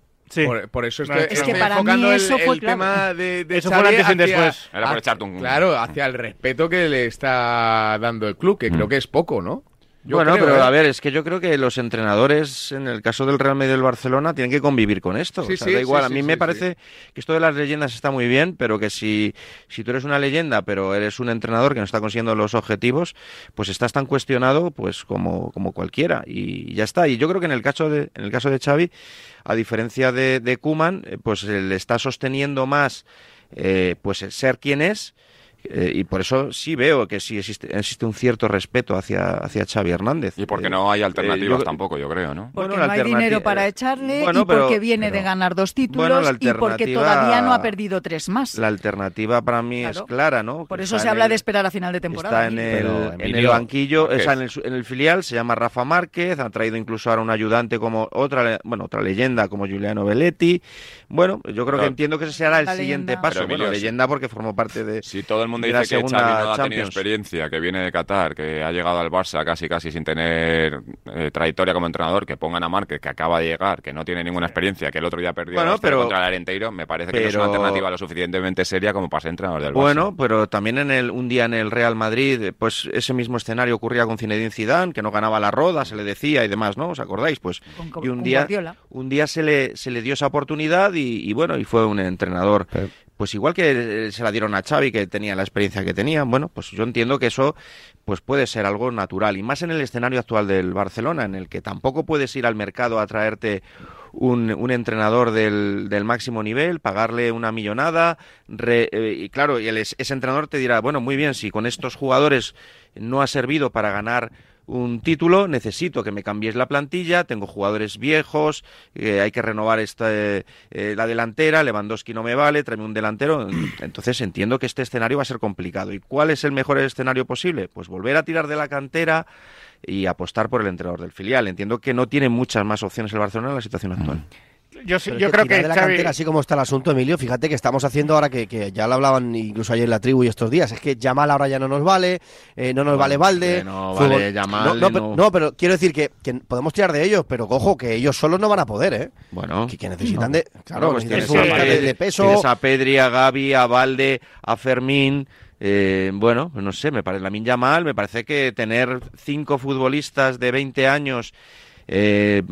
Por, por eso estoy, Es que estoy para mí enfocando el- eso el, fue clave. tema de, de Eso fue antes y hacia- después. Era por echarte un- Claro, hacia el respeto que le está dando el club, que creo que es poco, ¿no? Yo bueno, creo, pero ¿eh? a ver, es que yo creo que los entrenadores, en el caso del Real Madrid y del Barcelona, tienen que convivir con esto. Sí, O sea, sí, da igual, sí, a mí me parece que esto de las leyendas está muy bien, pero que si, si tú eres una leyenda, pero eres un entrenador que no está consiguiendo los objetivos, pues estás tan cuestionado pues como, como cualquiera. Y ya está. Y yo creo que en el caso de, en el caso de Xavi, a diferencia de, de Kuman, pues eh, le está sosteniendo más eh, pues el ser quien es. Eh, y por eso sí veo que sí existe, existe un cierto respeto hacia, hacia Xavi Hernández. Y porque Eh, no hay eh, alternativas yo- tampoco, yo creo, ¿no? Porque Bueno, no hay dinero para echarle bueno, y pero- porque viene de ganar dos títulos bueno, y porque todavía no ha perdido tres más. La alternativa para mí Claro. es clara, ¿no? Por eso está se habla el- de esperar a final de temporada. Está en el, Pero, en el banquillo, sea, en el, su- en el filial, se llama Rafa Márquez, ha traído incluso ahora un ayudante como otra, bueno, otra leyenda como Giuliano Belletti. Bueno, yo creo que entiendo que ese será el La siguiente leyenda. paso. Pero, bueno, leyenda porque formó parte de, Si todo el mundo de la dice que Xavi no ha tenido Champions. experiencia, que viene de Qatar, que ha llegado al Barça casi casi sin tener eh, trayectoria como entrenador, que pongan a Márquez, que acaba de llegar, que no tiene ninguna experiencia, que el otro día perdió Bueno, 2-0 pero- contra el Arenteiro, me parece que no es pero- una alternativa lo suficientemente seria como para ser entrenador del Barça. Bueno, pero también en el un día en el Real Madrid, pues ese mismo escenario ocurría con Zinedine Zidane, que no ganaba la roda, se le decía y demás, ¿no? ¿Os acordáis? Pues Con- y un con día Guardiola. un día se le se le dio esa oportunidad y, y bueno, y fue un entrenador pues igual que se la dieron a Xavi, que tenía la experiencia que tenía, bueno, pues yo entiendo que eso pues puede ser algo natural, y más en el escenario actual del Barcelona, en el que tampoco puedes ir al mercado a traerte un, entrenador del, del, máximo nivel, pagarle una millonada, re, eh, y claro, y el, ese entrenador te dirá, bueno, muy bien, si con estos jugadores no ha servido para ganar un título, necesito que me cambies la plantilla, tengo jugadores viejos, eh, hay que renovar esta, eh, la delantera, Lewandowski no me vale, tráeme un delantero. Entonces entiendo que este escenario va a ser complicado. ¿Y cuál es el mejor escenario posible? Pues volver a tirar de la cantera y apostar por el entrenador del filial. Entiendo que no tiene muchas más opciones el Barcelona en la situación actual. Yo, sí, yo creo que, de la Xavi... cantera, así como está el asunto, Emilio, fíjate que estamos haciendo ahora que, que, ya lo hablaban incluso ayer en la tribu y estos días, es que Yamal ahora ya no nos vale, eh, no nos vale Valde. No vale Yamal. No, no, no. no, pero quiero decir que, que, podemos tirar de ellos, pero cojo que ellos solos no van a poder, ¿eh? Bueno. Que, que necesitan de. Claro, pues necesitan tienes, a, de, de peso. Tienes a Pedri, a Gaby, a Valde, a Fermín. Eh, bueno, no sé, me parece la Minja mal, me parece que tener cinco futbolistas de 20 años eh,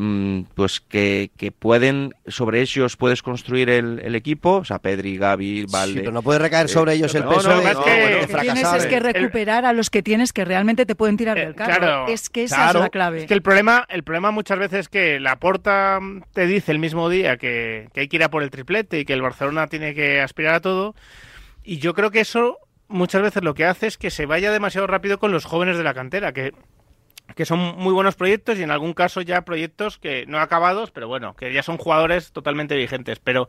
pues que, que, pueden, sobre ellos puedes construir el, el, equipo, o sea, Pedri, Gaby, Valde. Sí, pero no puede recaer sobre eh, ellos el peso no, de, es que, que tienes es que recuperar a los que tienes que realmente te pueden tirar del carro. Claro, es que esa claro. es la clave. Es que el problema, el problema muchas veces es que la porta te dice el mismo día que, que hay que ir a por el triplete y que el Barcelona tiene que aspirar a todo. Y yo creo que eso muchas veces lo que hace es que se vaya demasiado rápido con los jóvenes de la cantera, que que son muy buenos proyectos y en algún caso ya proyectos que no acabados, pero bueno, que ya son jugadores totalmente vigentes. Pero,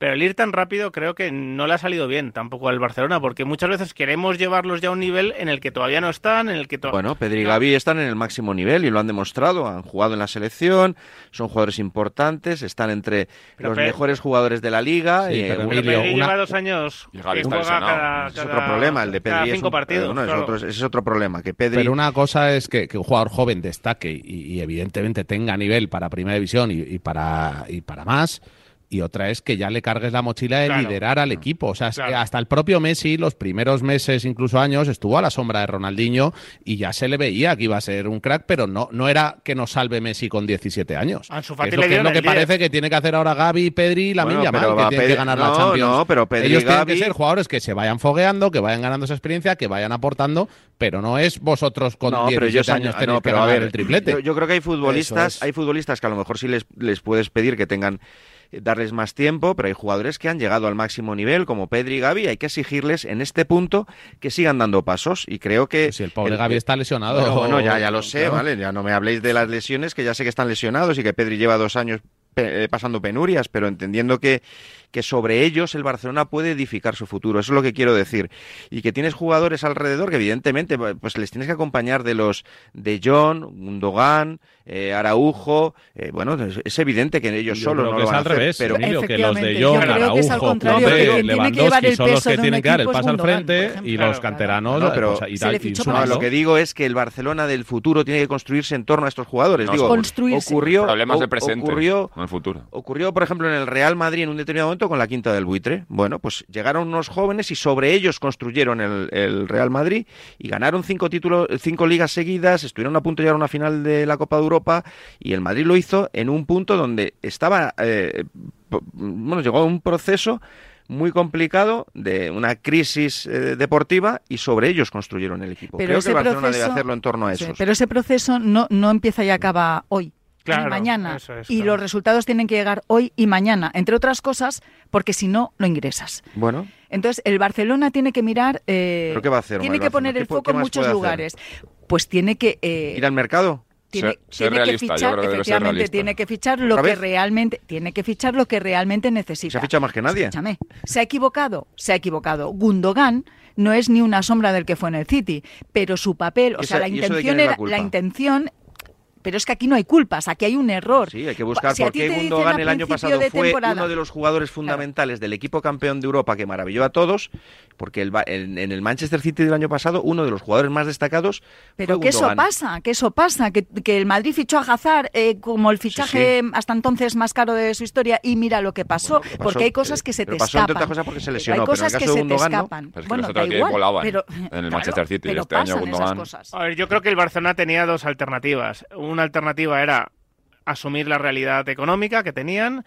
pero el ir tan rápido creo que no le ha salido bien tampoco al Barcelona, porque muchas veces queremos llevarlos ya a un nivel en el que todavía no están, en el que todavía... Bueno, Pedri y Gaby están en el máximo nivel y lo han demostrado, han jugado en la selección, son jugadores importantes, están entre Pero los mejores jugadores de la liga. Sí, y, pero eh, Pero Emilio, Pedri una- lleva dos años Y está juega cada, es cada- otro problema, el de cada Pedri es un- partidos. bueno, es otro- ese es otro problema, que Pedri... Pero una cosa es que, que un jugador joven destaque y, y evidentemente tenga nivel para primera división y, y para, y para más. Y otra es que ya le cargues la mochila de Claro. liderar al equipo. O sea, que Claro. hasta el propio Messi, los primeros meses, incluso años, estuvo a la sombra de Ronaldinho y ya se le veía que iba a ser un crack, pero no, no era que nos salve Messi con 17 años. Que Fati es lo que, es lo que el 10. parece que tiene que hacer ahora Gaby, Pedri y la Bueno, Yamal, que tienen que ganar no, la Champions. no, pero Pedri y Ellos tienen que ser jugadores que se vayan fogueando, que vayan ganando esa experiencia, que vayan aportando, pero no es vosotros con no, 17 pero yo años no, tenéis que pero a ganar ver, el triplete. Yo, yo creo que hay futbolistas, es. hay futbolistas que a lo mejor sí les, les puedes pedir que tengan darles más tiempo, pero hay jugadores que han llegado al máximo nivel, como Pedri y Gaby, hay que exigirles en este punto que sigan dando pasos y creo que Si el pobre Gaby está lesionado. Bueno, bueno, ya, ya lo sé, Claro. vale, ya no me habléis de las lesiones, que ya sé que están lesionados y que Pedri lleva dos años pe- eh, pasando penurias, pero entendiendo que, que sobre ellos el Barcelona puede edificar su futuro, eso es lo que quiero decir. Y que tienes jugadores alrededor que evidentemente pues les tienes que acompañar de los de John, Gundogan, eh, Araujo, eh, bueno, es, es evidente que ellos solos no que lo es van a al hacer, revés, pero Emilio, que los de John, es Araujo, llevar Lewandowski el son los peso que tienen que dar el es paso al frente por y ejemplo. los Claro, canteranos No, pero pues, y se tal, le y. No, lo que digo es que el Barcelona del futuro tiene que construirse en torno a estos jugadores. No, Digo, ocurrió, Problemas o- del presente, ocurrió, no el futuro. Ocurrió, por ejemplo, en el Real Madrid en un determinado momento con la quinta del buitre. Bueno, pues llegaron unos jóvenes y sobre ellos construyeron el, el Real Madrid y ganaron cinco títulos, cinco ligas seguidas, estuvieron a punto de llegar a una final de la Copa de Europa y el Madrid lo hizo en un punto donde estaba, eh, bueno, llegó a un proceso muy complicado de una crisis eh, deportiva y sobre ellos construyeron el equipo. Pero Creo que Barcelona proceso- debe hacerlo en torno a Sí, esos. pero ese proceso no, no empieza y acaba hoy. Claro, ni mañana. eso es, y claro. los resultados tienen que llegar hoy y mañana, entre otras cosas, porque si no, lo ingresas. Bueno, Entonces, el Barcelona tiene que mirar. eh, ¿Pero qué va a hacer Tiene que poner el ¿Qué pu- foco en muchos hacer? lugares. Pues tiene que. eh, ir al mercado. tiene, Ser- ser tiene realista, que fichar, efectivamente, tiene que fichar lo ¿Otra que realmente, tiene que fichar lo que realmente necesita. Se ha fichado más que nadie. Escúchame, se ha equivocado, se ha equivocado. Gundogan no es ni una sombra del que fue en el City, pero su papel, o ¿Y sea, la y intención la era la intención pero es que aquí no hay culpas, aquí hay un error. Sí, hay que buscar Si por qué Gundogan el año pasado fue temporada- uno de los jugadores fundamentales del equipo campeón de Europa que maravilló a todos, porque el, Ba- en, en el Manchester City del año pasado uno de los jugadores más destacados Pero fue que eso pasa, que eso pasa, que, que el Madrid fichó a Hazard eh, como el fichaje hasta entonces más caro de su historia y mira lo que pasó, pasó, porque hay cosas que se te pasó, escapan. cosas, porque se lesionó, hay pero en el cosas que se te no. escapan. Pero es que bueno, da igual, volaban pero, en el claro, Manchester City. pero Este año esas Gundogan. cosas. A ver, yo creo que el Barcelona tenía dos alternativas. Una alternativa era asumir la realidad económica que tenían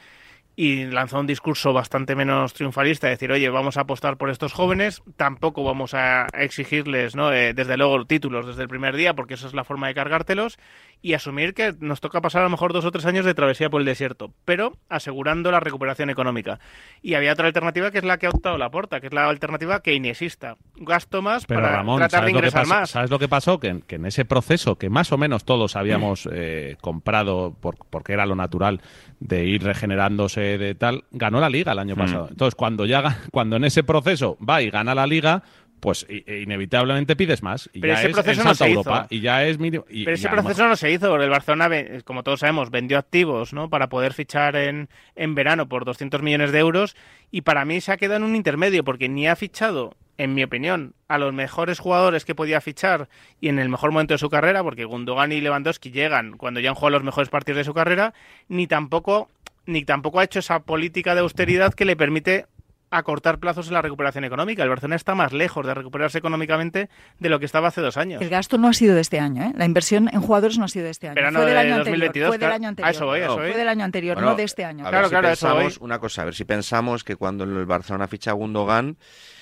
y lanzó un discurso bastante menos triunfalista, decir, oye, vamos a apostar por estos jóvenes, tampoco vamos a exigirles, ¿no? Eh, desde luego, títulos desde el primer día, porque esa es la forma de cargártelos, y asumir que nos toca pasar a lo mejor dos o tres años de travesía por el desierto, pero asegurando la recuperación económica. Y había otra alternativa que es la que ha optado la porta, que es la alternativa keynesista. Gasto más Pero para Ramón, tratar de ¿sabes lo, que ingresar más. ¿sabes lo que pasó? Que, en- que en ese proceso que más o menos todos habíamos eh, comprado por- porque era lo natural de ir regenerándose de tal, ganó la liga el año Mm. pasado. Entonces, cuando ya cuando en ese proceso va y gana la liga, pues e inevitablemente pides más. Y Pero ya ese es proceso no se Europa. hizo. Y ya es mínimo. y- Pero ese proceso no se hizo, porque el Barcelona, como todos sabemos, vendió activos ¿no? para poder fichar en, en verano por 200 millones de euros y para mí se ha quedado en un intermedio porque ni ha fichado, en mi opinión, a los mejores jugadores que podía fichar y en el mejor momento de su carrera, porque Gundogan y Lewandowski llegan cuando ya han jugado los mejores partidos de su carrera, ni tampoco, ni tampoco ha hecho esa política de austeridad que le permite acortar plazos en la recuperación económica. El Barcelona está más lejos de recuperarse económicamente de lo que estaba hace dos años. El gasto no ha sido de este año, ¿eh? La inversión en jugadores no ha sido de este año. Verano fue del de año 2022, anterior. Fue del claro. año A anterior. eso voy, a eso voy. Fue del año anterior, Bueno, no de este año. A ver Claro, si claro, a eso pensamos voy. una cosa, a ver si pensamos que cuando el Barcelona ficha a Gundogan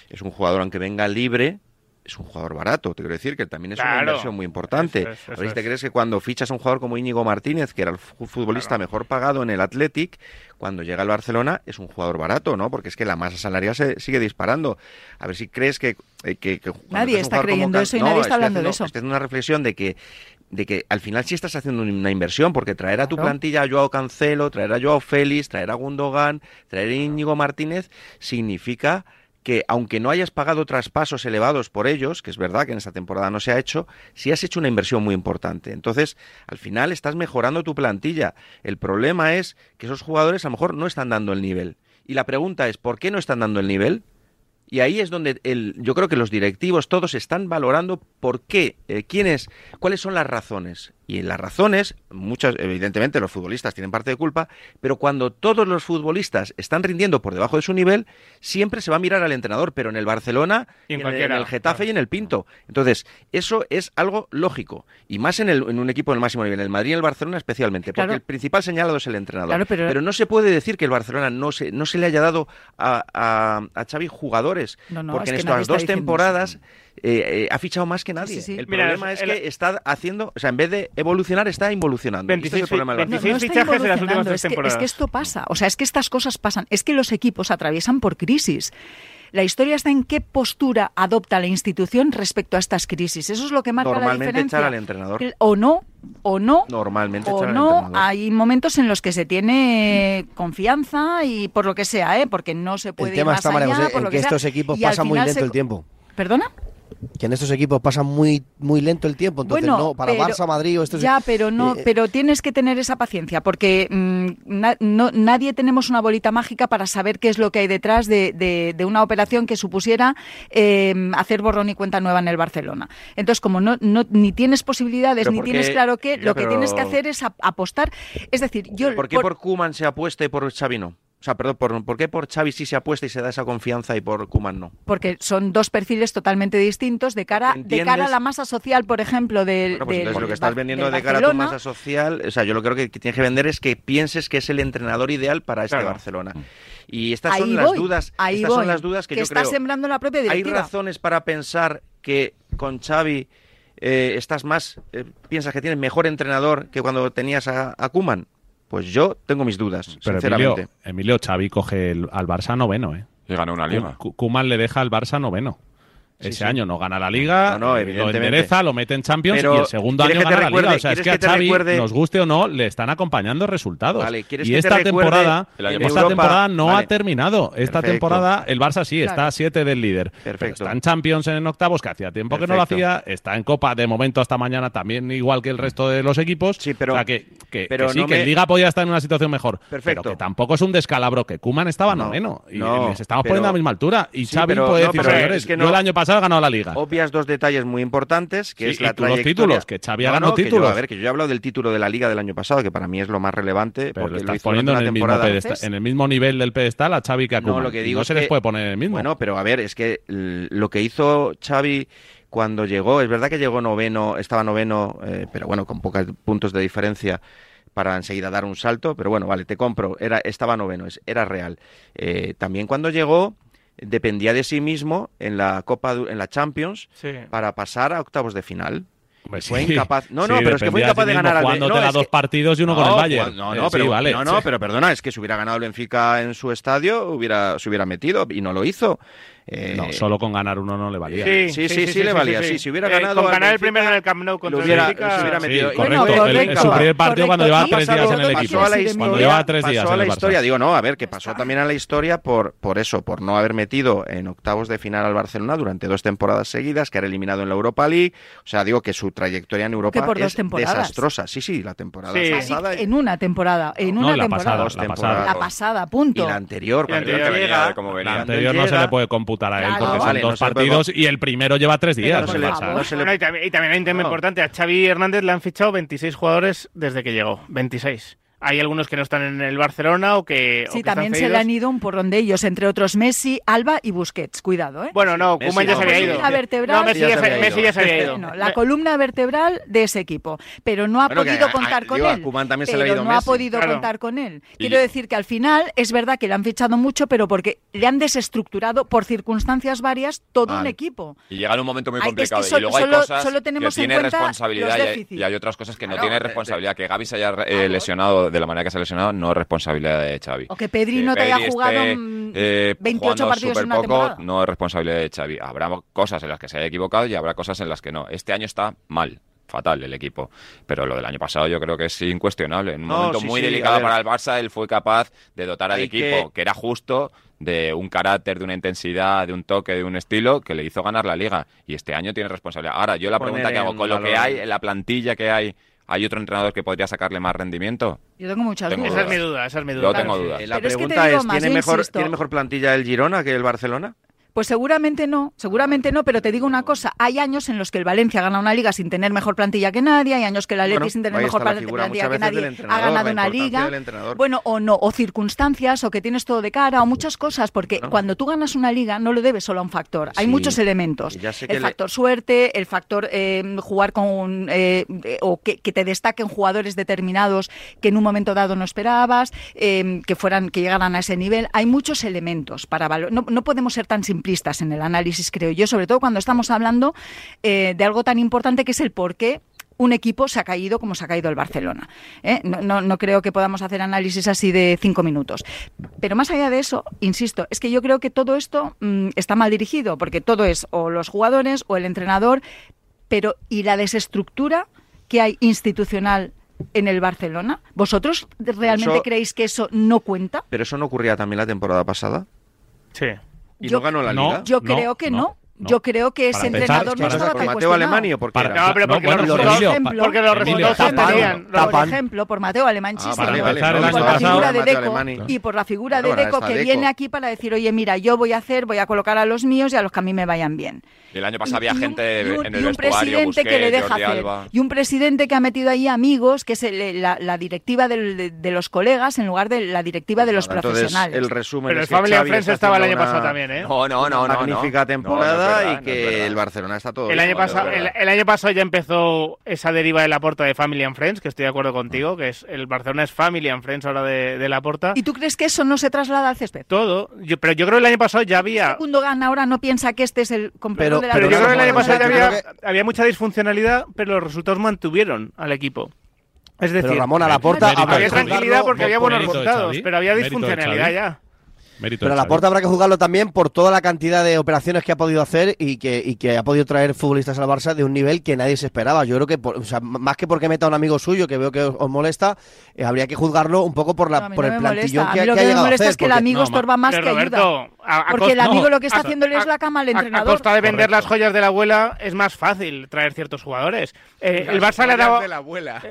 es un jugador aunque venga libre, es un jugador barato, te quiero decir que también es una inversión muy importante. Eso es, eso a ver si te es. crees que cuando fichas a un jugador como Íñigo Martínez, que era el fu- futbolista mejor pagado en el Athletic, cuando llega al Barcelona es un jugador barato, ¿no? Porque es que la masa salarial se sigue disparando. A ver si crees que... eh, que- que Nadie está como creyendo eso y No, nadie está hablando de haciendo- eso. Estoy haciendo una reflexión de que de que al final sí estás haciendo una inversión, porque traer a tu Claro. plantilla a Joao Cancelo, traer a Joao Félix, traer a Gundogan, traer a Íñigo Martínez, significa que aunque no hayas pagado traspasos elevados por ellos, que es verdad que en esta temporada no se ha hecho, sí has hecho una inversión muy importante. Entonces, al final estás mejorando tu plantilla. El problema es que esos jugadores a lo mejor no están dando el nivel. Y la pregunta es, ¿por qué no están dando el nivel? Y ahí es donde el, yo creo que los directivos todos están valorando por qué, eh, quiénes, cuáles son las razones. Y las razones, muchas, evidentemente los futbolistas tienen parte de culpa, pero cuando todos los futbolistas están rindiendo por debajo de su nivel, siempre se va a mirar al entrenador, pero en el Barcelona, Y en en, el, cualquiera, en el Getafe y en el Pinto. Entonces, eso es algo lógico. Y más en, el, en un equipo del máximo nivel, en el Madrid y en el Barcelona especialmente, porque Claro. el principal señalado es el entrenador. Claro, pero- no se puede decir que el Barcelona no se, no se le haya dado a, a, a Xavi jugadores, No, no, porque es en estas dos temporadas eh, eh, ha fichado más que nadie. sí, sí. El Mira, problema es- es el- que está haciendo, o sea, en vez de evolucionar, está involucionando. Y este es 26 el problema del fi- Barcelona. No, no 16 está fichajes en las últimas tres es que, es temporadas. que esto pasa. O sea, es que estas cosas pasan. Es que los equipos atraviesan por crisis. La historia está en qué postura adopta la institución respecto a estas crisis. Eso es lo que marca la Normalmente diferencia. echar al entrenador. O no, o no, Normalmente o echar al no. entrenador. Hay momentos en los que se tiene confianza y por lo que sea, ¿eh? porque no se puede El tema ir más está, María allá, José, por en lo que sea. estos equipos pasan muy lento se- el tiempo. ¿Perdona? Que en estos equipos pasa muy muy lento el tiempo. Entonces, Bueno, no, para pero- Barça, Madrid o estos. Ya, pero no, eh, pero tienes que tener esa paciencia, porque mm, na- no- nadie tenemos una bolita mágica para saber qué es lo que hay detrás de, de- de una operación que supusiera eh, hacer borrón y cuenta nueva en el Barcelona. Entonces, como no, no ni tienes posibilidades ni ¿por tienes qué? claro qué, Ya, lo que pero- tienes que hacer es ap- apostar. Es decir, yo ¿Por qué por, Kuman se apuesta y por Xavi no? O sea, perdón, por, ¿por qué por Xavi sí se apuesta y se da esa confianza y por Kuman no? porque son dos perfiles totalmente distintos de cara de cara a la masa social, por ejemplo, del, Bueno, pues del- entonces lo que estás vendiendo de cara a tu masa social, o sea, yo lo creo que, que tienes que vender es que pienses que es el entrenador ideal para este Claro. Barcelona. Y estas Ahí son las dudas, ahí estas voy, son las dudas que, yo está creo. sembrando la propia ¿Hay razones para pensar que con Xavi eh, estás más, eh, piensas que tienes mejor entrenador que cuando tenías a, a Koeman? Pues yo tengo mis dudas, Pero Emilio, sinceramente. Emilio Xavi coge el- al Barça noveno, ¿eh? Y ganó una liga. Ku- Kuman le deja al Barça noveno. Ese sí. año no gana la liga, No, no, lo evidentemente. endereza, lo mete en Champions Pero, y el segundo ¿quieres año gana recuerde- la liga. O sea, es quieres que a Xavi, recuerde- nos guste o no, le están acompañando resultados. Vale, ¿quieres y te esta temporada, esta temporada no Vale. ha terminado. Esta Perfecto. temporada el Barça sí está Claro. a 7 del líder. Pero Perfecto. está en Champions en octavos, que hacía tiempo que no lo hacía. Está en Copa de momento hasta mañana también igual que el resto de los equipos. Sí, pero- o sea, que, que- pero que sí, no que me- Liga podía estar en una situación mejor. Perfecto. Pero que tampoco es un descalabro que Kuman estaba No, noveno. Y no, les estamos poniendo a la misma altura. Y Xavi puede decir, señores, yo no- el año pasado pasado la liga. Obvias dos detalles muy importantes, que es la los títulos, que Xavi ha ganado títulos. A ver, que yo he hablado del título de la liga del año pasado, que para mí es lo más relevante. Pero porque lo estás poniendo en el, mismo en el mismo nivel del pedestal a Xavi que a No, lo que digo no se les puede poner en el mismo. Bueno, pero a ver, es que lo que hizo Xavi cuando llegó, es verdad que llegó noveno, estaba noveno, eh, pero bueno, con pocos puntos de diferencia para enseguida dar un salto, pero bueno, vale, te compro, era, estaba noveno, era real. Eh, también cuando llegó dependía de sí mismo en la Copa, en la Champions, para pasar a octavos de final. Fue incapaz. No, no, pero es que fue incapaz de, ganar al Benfica. No, es dos partidos y uno con el pues, Bayern. No, no, eh, pero, no, no pero perdona, es que si hubiera ganado el Benfica en su estadio, hubiera, se hubiera metido y no lo hizo. Eh, no, solo con ganar uno no le valía. Sí, sí, sí, le valía. Sí, Si hubiera eh, ganado. con ganar el primero en el Camp Nou contra lo hubiera, hubiera metido. el, partido cuando llevaba tres días en el equipo. Cuando llevaba tres días. Pasó a la historia, digo, no, a ver, que pasó también a la historia por, por eso, por no haber metido en octavos de final al Barcelona durante dos temporadas seguidas, que era eliminado en la Europa League. O sea, digo que su trayectoria en Europa es desastrosa. Sí, sí, la temporada pasada. En una temporada. En una temporada. La pasada, punto. Y la anterior, La anterior no se le puede computar porque son dos partidos y el primero lleva tres días. Y, y, también, hay un tema importante, a Xavi Hernández le han fichado 26 jugadores desde que llegó, 26 hay algunos que no están en el Barcelona o que. Sí, también se le han ido un porrón de ellos, entre otros Messi, Alba y Busquets. Cuidado, ¿eh? Bueno, no, Messi, Koeman ya se había ido. La vertebral, no, Messi ya, se, había ido. No, la columna vertebral de ese equipo, pero no ha podido contar con él. A también pero se le ha ido no ha podido contar con él. Quiero decir que al final es verdad que le han fichado mucho, pero porque le han desestructurado por circunstancias varias todo un equipo. Y llega en un momento muy complicado. Y luego hay solo, cosas solo tenemos que tiene responsabilidad y hay, otras cosas que no tiene responsabilidad. Que Gaby se haya lesionado de la manera que se ha lesionado, no es responsabilidad de Xavi. O que Pedri no te haya jugado 28 eh, partidos en una poco. No es responsabilidad de Xavi. Habrá cosas en las que se haya equivocado y habrá cosas en las que no. Este año está mal fatal el equipo. Pero lo del año pasado yo creo que es incuestionable. En un momento muy delicado para el Barça, él fue capaz de dotar al equipo, que... era justo, de un carácter, de una intensidad, de un toque, de un estilo, que le hizo ganar la liga. Y este año tiene responsabilidad. Ahora, yo la pregunta que hago, con lo que hay, la plantilla que hay ¿Hay otro entrenador que podría sacarle más rendimiento? Yo tengo muchas dudas. Esa es mi duda, tengo dudas. La pregunta es, ¿tiene, mejor, ¿tiene mejor plantilla el Girona que el Barcelona? Pues seguramente no, seguramente no, pero te digo una cosa, hay años en los que el Valencia gana una liga sin tener mejor plantilla que nadie, hay años que el Atleti sin tener mejor plantilla que nadie ha ganado una liga. Bueno, o no, o circunstancias, o que tienes todo de cara, o muchas cosas, porque cuando tú ganas una liga no lo debes solo a un factor, hay muchos elementos. El factor suerte, el factor eh, jugar con, eh, o que, te destaquen jugadores determinados que en un momento dado no esperabas, eh, que fueran, que llegaran a ese nivel, hay muchos elementos para valor, no, no podemos ser tan simples simplistas en el análisis, creo yo, sobre todo cuando estamos hablando eh, de algo tan importante que es el por qué un equipo se ha caído como se ha caído el Barcelona. ¿eh? No, no, no, creo que podamos hacer análisis así de cinco minutos. Pero más allá de eso, insisto, es que yo creo que todo esto mm, está mal dirigido, porque todo es o los jugadores o el entrenador, pero ¿y la desestructura que hay institucional en el Barcelona? ¿Vosotros realmente creéis que eso no cuenta? Pero eso no ocurría también la temporada pasada. Sí. ¿Y yo, no ganó la liga? No, yo creo no, que no. Yo creo que ese entrenador no estaba tan Mateo Alemán no, pero por ejemplo, porque por Mateo Alemán por la figura de Deco y por la figura de Deco que viene aquí para decir, "Oye, mira, yo voy a hacer, voy a colocar a los míos y a los que a mí me vayan bien." el año pasado había gente en el vestuario, presidente que le deja hacer. Y un presidente que ha metido ahí amigos, que es la, directiva de, los colegas en lugar de la directiva de los pues profesionales. el resumen Pero el Family Friends estaba el año pasado también, ¿eh? Magnífica temporada y que el Barcelona está todo. El año, pasado, el, año pasado ya empezó esa deriva de la porta de Family and Friends, que estoy de acuerdo contigo, mm. que es el Barcelona es Family and Friends ahora de, la porta. ¿Y tú crees que eso no se traslada al césped? Todo, pero yo creo que el año pasado ya había. Gundogan ahora no piensa que este es el completo de la Pero yo creo que el año pasado ya había, había mucha disfuncionalidad, pero los resultados mantuvieron al equipo. Es decir, pero Ramón a la porta había tranquilidad porque había buenos resultados, pero había disfuncionalidad ya. Pero la porta habrá que jugarlo también por toda la cantidad de operaciones que ha podido hacer y que, ha podido traer futbolistas al Barça de un nivel que nadie se esperaba. Yo creo que, más que porque meta a un amigo suyo que veo que os, molesta, eh, habría que juzgarlo un poco por, el plantillón que, a mí lo que, ha llegado a hacer. Me molesta es que el amigo no, estorba más que Roberto, ayuda. Porque el amigo lo que está haciéndole es la cama al entrenador. A, costa de vender las joyas de la abuela es más fácil traer ciertos jugadores. Eh, el Barça le ha dado... La abuela.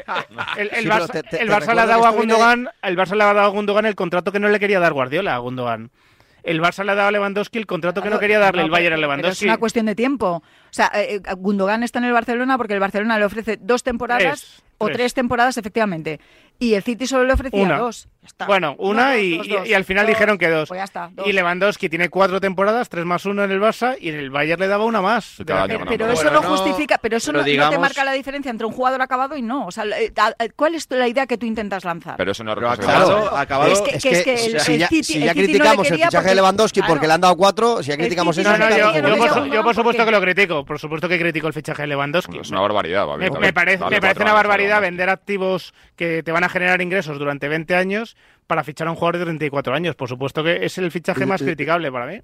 El Barça le ha dado a Gundogan el contrato que no le quería dar Guardiola a Gundogan. El Barça le ha dado a Lewandowski el contrato que no, quería darle el Bayern a Lewandowski. es una cuestión de tiempo. O sea, eh, eh, Gundogan está en el Barcelona porque el Barcelona le ofrece dos temporadas o tres. temporadas, efectivamente. Y el City solo le ofrecía dos. Está. Bueno, una No, y, dos, y- dos. y al final Dos. dijeron que dos. Pues ya está, dos. Y Lewandowski tiene cuatro temporadas, tres más uno en el Barça, y en el Bayern le daba una más. Pero, eso no no- justifica, pero eso pero no, no te marca la diferencia entre un jugador acabado y no. O sea, eh, a- ¿cuál es la idea que tú intentas lanzar? Pero eso no es Pero acabado- acabado. Es que- Es que- es que si, el- si el ya, si no criticamos el fichaje de Lewandowski claro. porque le han dado cuatro, si ya criticamos eso, yo, por, supuesto que lo critico. Por supuesto que critico el fichaje de Lewandowski. Es una barbaridad. Me, parece, una barbaridad vender activos que te van a generar ingresos durante 20 años para fichar a un jugador de 34 años. Por supuesto que es el fichaje más criticable para mí.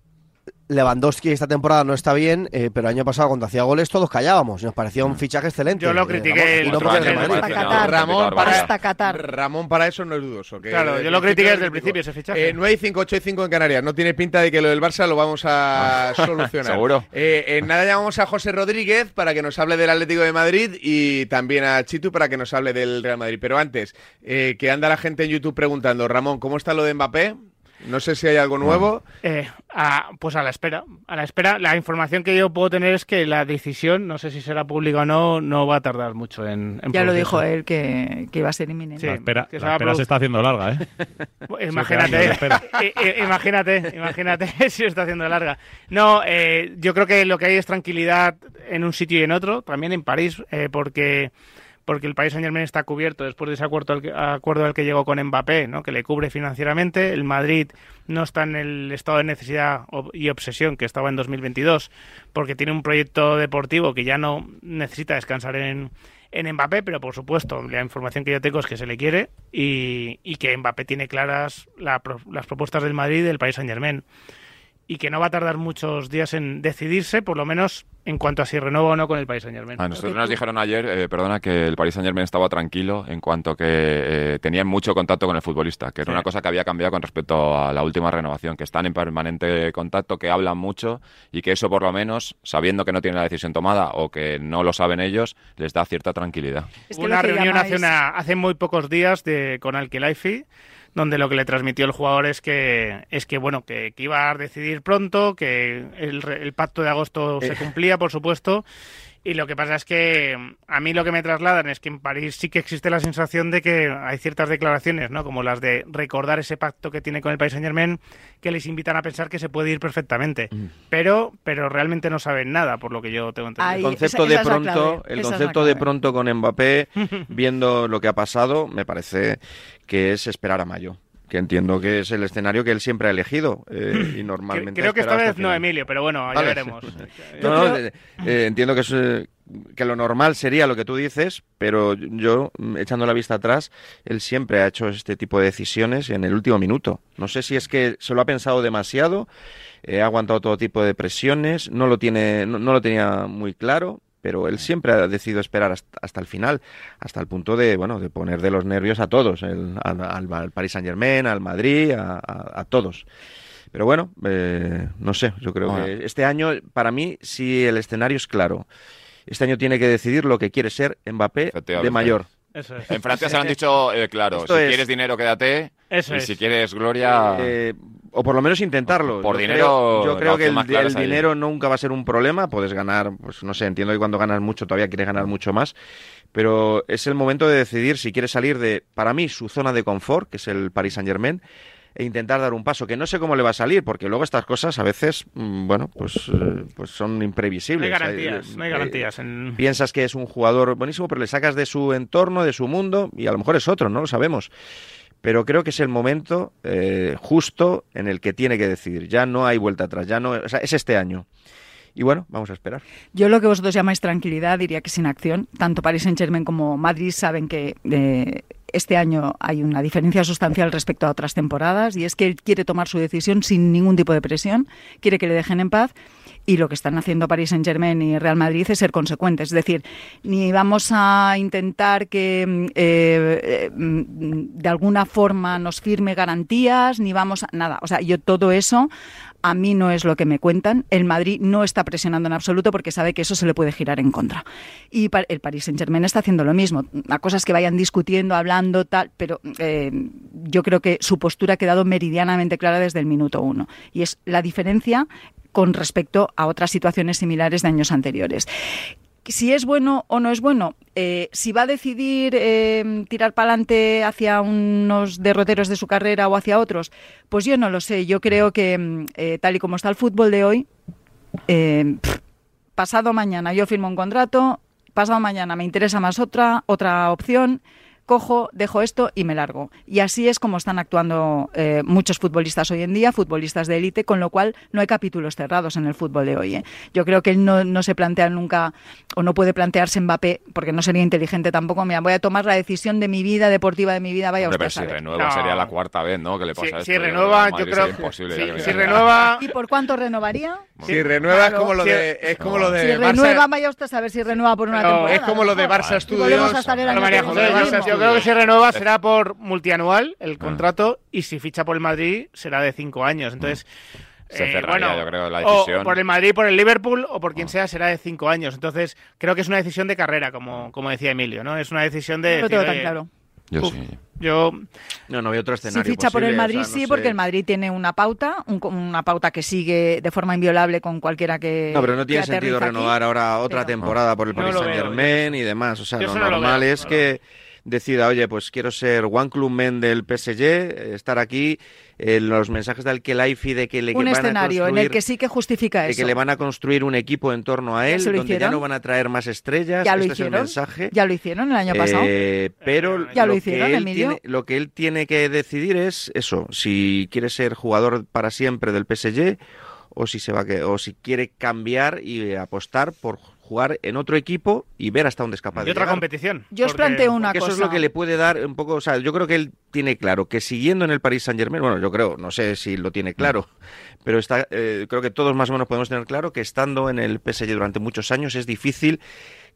Lewandowski esta temporada no está bien, eh, pero el año pasado cuando hacía goles todos callábamos y nos parecía un fichaje excelente. Yo lo Eh, critiqué el no. Hasta Qatar. Ramón para, Hasta Qatar. Ramón para eso no es dudoso. que Claro, yo lo critiqué desde el principio ese fichaje. Eh, 9 y 5, 8 y 5 en Canarias. No tiene pinta de que lo del Barça lo vamos a solucionar. ¿Seguro? Eh, en nada llamamos a José Rodríguez para que nos hable del Atlético de Madrid y también a Chitu para que nos hable del Real Madrid. Pero antes, eh, que anda la gente en YouTube preguntando, Ramón, ¿cómo está lo de Mbappé? No sé si hay algo nuevo. Eh, a- pues a la espera. A la espera. La información que yo puedo tener es que la decisión, no sé si será pública o no, no va a tardar mucho en. en Ya lo dijo él que, que iba a ser inminente. Sí, La espera, que se la espera se está haciendo larga, ¿eh? Pues Imagínate, imagínate, imagínate si lo está haciendo larga. No, eh, yo creo que lo que hay es tranquilidad en un sitio y en otro, también en París, eh, porque porque el país Saint Germain está cubierto después de ese acuerdo al que, acuerdo al que llegó con Mbappé, ¿no? que le cubre financieramente. El Madrid no está en el estado de necesidad y obsesión que estaba en 2022, porque tiene un proyecto deportivo que ya no necesita descansar en, en Mbappé, pero por supuesto, la información que yo tengo es que se le quiere y, y que Mbappé tiene claras la las propuestas del Madrid y del país Saint Germain. Y que no va a tardar muchos días en decidirse, por lo menos en cuanto a si renueva o no con el país Saint Germain. A nosotros nos dijeron ayer, eh, perdona, que el Paris Saint Germain estaba tranquilo en cuanto que eh, tenían mucho contacto con el futbolista, que era Sí. una cosa que había cambiado con respecto a la última renovación, que están en permanente contacto, que hablan mucho y que eso por lo menos, sabiendo que no tienen la decisión tomada o que no lo saben ellos, les da cierta tranquilidad. Es que una reunión hace, una, hace muy pocos días de, con Alquilaifi, donde lo que le transmitió el jugador es que, es que bueno, que, que iba a decidir pronto, que el, el pacto de agosto se Eh. cumplía, por supuesto. Y lo que pasa es que a mí lo que me trasladan es que en París sí que existe la sensación de que hay ciertas declaraciones, ¿no? Como las de recordar ese pacto que tiene con el país Saint Germain, que les invitan a pensar que se puede ir perfectamente. Pero, pero realmente no saben nada, por lo que yo tengo entendido. Ahí, el concepto esa- de esa pronto, el esa concepto de pronto con Mbappé, viendo lo que ha pasado, me parece que es esperar a mayo. Que entiendo que es el escenario que él siempre ha elegido eh, y normalmente. Creo que esta vez no. Emilio, pero bueno, ya veremos. No, no, eh, eh, entiendo que es eh, que lo normal sería lo que tú dices, pero yo, echando la vista atrás, él siempre ha hecho este tipo de decisiones en el último minuto. No sé si es que se lo ha pensado demasiado, ha aguantado todo tipo de presiones, no lo tiene, no, no lo tenía muy claro. Pero él siempre ha decidido esperar hasta, hasta el final, hasta el punto de bueno de poner de los nervios a todos, el- al, al, al Paris Saint Germain, al Madrid, a, a- a todos. Pero bueno, eh, no sé, yo creo Bueno. que este año, para mí, si el escenario es claro, este año tiene que decidir lo que quiere ser Mbappé de mayor. Eso es. En Francia se lo han dicho eh, claro, Esto si es- quieres dinero quédate Eso y es. si quieres gloria... Eh, o por lo menos intentarlo. Por Yo dinero, creo- yo creo que el, el ahí. dinero nunca va a ser un problema. Puedes ganar, pues no sé, entiendo que cuando ganas mucho todavía quieres ganar mucho más. Pero es el momento de decidir si quieres salir de, para mí, su zona de confort, que es el Paris Saint Germain, e intentar dar un paso, que no sé cómo le va a salir, porque luego estas cosas a veces, mm, bueno, pues, eh, pues son No imprevisibles. hay garantías, no hay Eh, garantías. En... Piensas que es un jugador buenísimo, pero le sacas de su entorno, de su mundo, y a lo mejor es otro, no lo sabemos. Pero creo que es el momento eh, justo en el que tiene que decidir. Ya no hay vuelta atrás, ya no, o sea, es este año. Y bueno, vamos a esperar. Yo lo que vosotros llamáis tranquilidad diría que sin acción. Tanto Paris Saint Germain como Madrid saben que eh, este año hay una diferencia sustancial respecto a otras temporadas y es que él quiere tomar su decisión sin ningún tipo de presión, quiere que le dejen en paz y lo que están haciendo Paris Saint Germain y Real Madrid es ser consecuentes. Es decir, ni vamos a intentar que mm, eh, eh, mm, de alguna forma nos firme garantías, ni vamos a nada. O sea, yo todo eso a mí no es lo que me cuentan. El Madrid no está presionando en absoluto porque sabe que eso se le puede girar en contra. Y el Paris Saint Germain está haciendo lo mismo. A cosas que vayan discutiendo, hablando, tal, pero eh, yo creo que su postura ha quedado meridianamente clara desde el minuto uno. Y es la diferencia con respecto a otras situaciones similares de años anteriores. Si es bueno o no es bueno, Eh, si va a decidir eh, tirar para adelante hacia unos derroteros de su carrera o hacia otros, pues yo no lo sé. Yo creo que mm, eh, tal y como está el fútbol de hoy, pasado mañana yo firmo un contrato, pasado mañana me interesa más otra, otra opción, cojo, dejo esto y me largo. Y así es como están actuando eh, muchos futbolistas hoy en día, futbolistas de élite, con lo cual no hay capítulos cerrados en el fútbol de hoy. ¿eh? Yo creo que él no, no se plantea nunca o no puede plantearse Mbappé, porque no sería inteligente tampoco, mira, voy a tomar la decisión de mi vida deportiva, de mi vida, vaya Hombre, usted pero a si saber. renueva sería la cuarta vez, ¿no? Que le pasa Si- esto. si renueva, yo creo- imposible si- renueva- ¿Y por cuánto renovaría? Si renueva Claro. como lo Si- de, es como lo de Si Barça. renueva, vaya usted a saber si renueva por una Pero temporada. es como lo de. Barça Studios. volvemos a estar el año María que José, viene. yo, creo que si renueva será por multianual el contrato y si ficha por el Madrid será de cinco años. Entonces, Se eh, bueno, yo creo, la decisión. O, por el Madrid, por el Liverpool o por quien sea será de cinco años. Entonces, creo que es una decisión de carrera, como, como decía Emilio, ¿no? Es una decisión de. No decir, tengo tan claro. Yo uf, sí. Yo No, no veo otro Si escenario ficha por el posible, Madrid, o sea, no sí, sé. porque el Madrid tiene una pauta, un- una pauta que sigue de forma inviolable con cualquiera que. No, pero no tiene sentido aterriza aquí. renovar ahora otra Pero- temporada por el Paris lo Saint veo, Germain y demás. O sea, Yo lo lo normal veo, es no que decida, oye, pues quiero ser One Club Men del PSG, eh, estar aquí, eh, los mensajes de Alkelaifi de que le Un van a escenario en el construir- que sí que justifica de eso. que le van a construir un equipo en torno a él, donde ya no van a traer más estrellas. Ya lo este es el hicieron. mensaje. Ya lo hicieron el año pasado. Eh, pero Ya lo que hicieron, él Emilio. tiene- lo que él tiene que decidir es eso, si quiere ser jugador para siempre del PSG o si se va a que- o si quiere cambiar y apostar por jugar en otro equipo y ver hasta dónde es capaz y de otra llegar. competición. Yo os porque- planteo una cosa. eso es lo que le puede dar un poco, o sea, yo creo que él tiene claro que siguiendo en el Paris Saint Germain, bueno, yo creo, no sé si lo tiene claro, pero está, eh, creo que todos más o menos podemos tener claro que estando en el PSG durante muchos años es difícil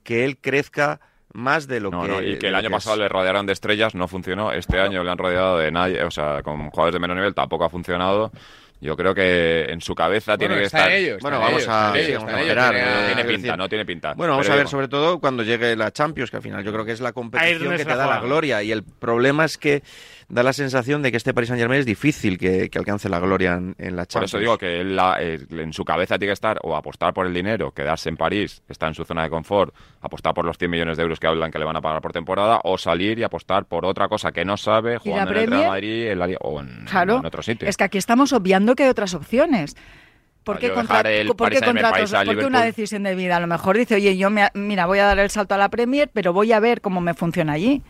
que él crezca más de lo No, que no, y que el año que pasado es. le rodearon de estrellas, no funcionó. Este año le han rodeado de nadie, o sea, con jugadores de menor nivel tampoco ha funcionado. Yo creo que en su cabeza Bueno, tiene que estar. Bueno, en vamos ello, a, en sí, vamos a esperar. Tiene- eh, tiene pinta, decir, no tiene pinta. Bueno, vamos Pero a ver digo- sobre todo cuando llegue la Champions, que al final yo creo que es la competición que te da la gloria. Y el problema es que da la sensación de que este Paris Saint Germain es difícil que, que alcance la gloria en, en la Por Champions. eso digo que él, la- eh, en su cabeza tiene que estar o apostar por el dinero, quedarse en París, estar en su zona de confort, apostar por los 100 millones de euros que hablan que le van a pagar por temporada, o salir y apostar por otra cosa que no sabe, ¿Y la jugando en el Real? Madrid en la Liga- o en, Claro. en otro sitio. Es que aquí estamos obviando que hay otras opciones. ¿Por No, qué, contra- ¿por qué contratos? ¿Por qué una decisión de vida? A lo mejor dice, oye, yo me, mira, voy a dar el salto a la Premier, pero voy a ver cómo me funciona allí.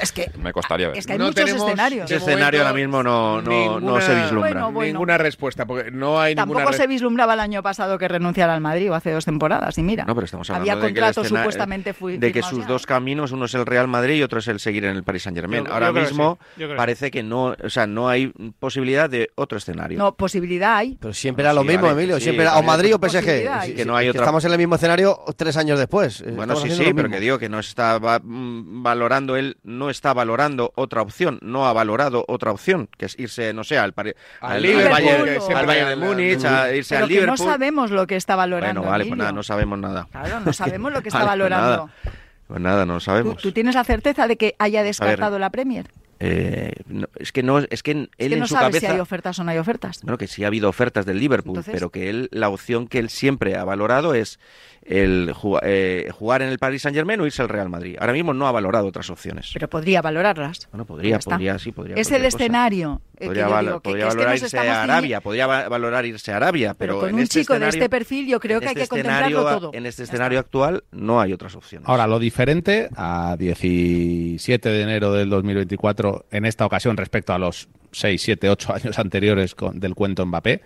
Es que, Me costaría ver. es que hay No muchos tenemos escenarios. Ese escenario ahora mismo no, no, no se ninguna- vislumbra. Bueno, bueno. Ninguna respuesta, porque no hay Tampoco ninguna se vislumbraba el año pasado que renunciara al Madrid o hace dos temporadas, y mira. No, pero estamos hablando Había de que el contratos supuestamente fui- de que sus ya. dos caminos, uno es el Real Madrid y otro es el seguir en el Paris Saint Germain. Yo- Ahora yo creo que mismo sí, parece que no, o sea, no hay posibilidad de otro escenario. No, posibilidad hay. Pero siempre era lo Sí, mismo, vale, Emilio. sí, siempre era o. Madrid o PSG. Que no hay otra- Estamos en el mismo escenario tres años después. Bueno, sí, sí, pero que digo que no está mm, valorando, él no está valorando otra opción, no ha valorado otra opción, que es irse, no sé, al, Al al, Liverpool, al Bayern de Múnich, a irse Pero al que no Liverpool. sabemos lo que está valorando. bueno, vale, pues nada, no sabemos nada. Claro, no sabemos lo que está Vale, pues valorando. nada. Pues nada, no lo ¿Tú, sabemos. tú tienes la certeza de que haya descartado la Premier? Eh, no, es que no, es que él Es que en no su sabes cabeza. si hay ofertas o no hay ofertas. Bueno, que sí ha habido ofertas del Liverpool, Entonces- pero que él, la opción que él siempre ha valorado es el eh, jugar en el Paris Saint Germain o irse al Real Madrid. Ahora mismo no ha valorado otras opciones. Pero podría valorarlas. Bueno, podría, podría, sí, podría. Es el cosa. escenario. Eh, Podría, digo, que que valorar irse a Arabia, podría va- valorar irse a Arabia, pero, Pero con en un este chico de este perfil yo creo que hay este que contemplarlo todo. En este escenario actual no hay otras opciones. Ahora, lo diferente a 17 de enero del 2024, en esta ocasión respecto a los 6, 7, 8 años anteriores con- del cuento Mbappé,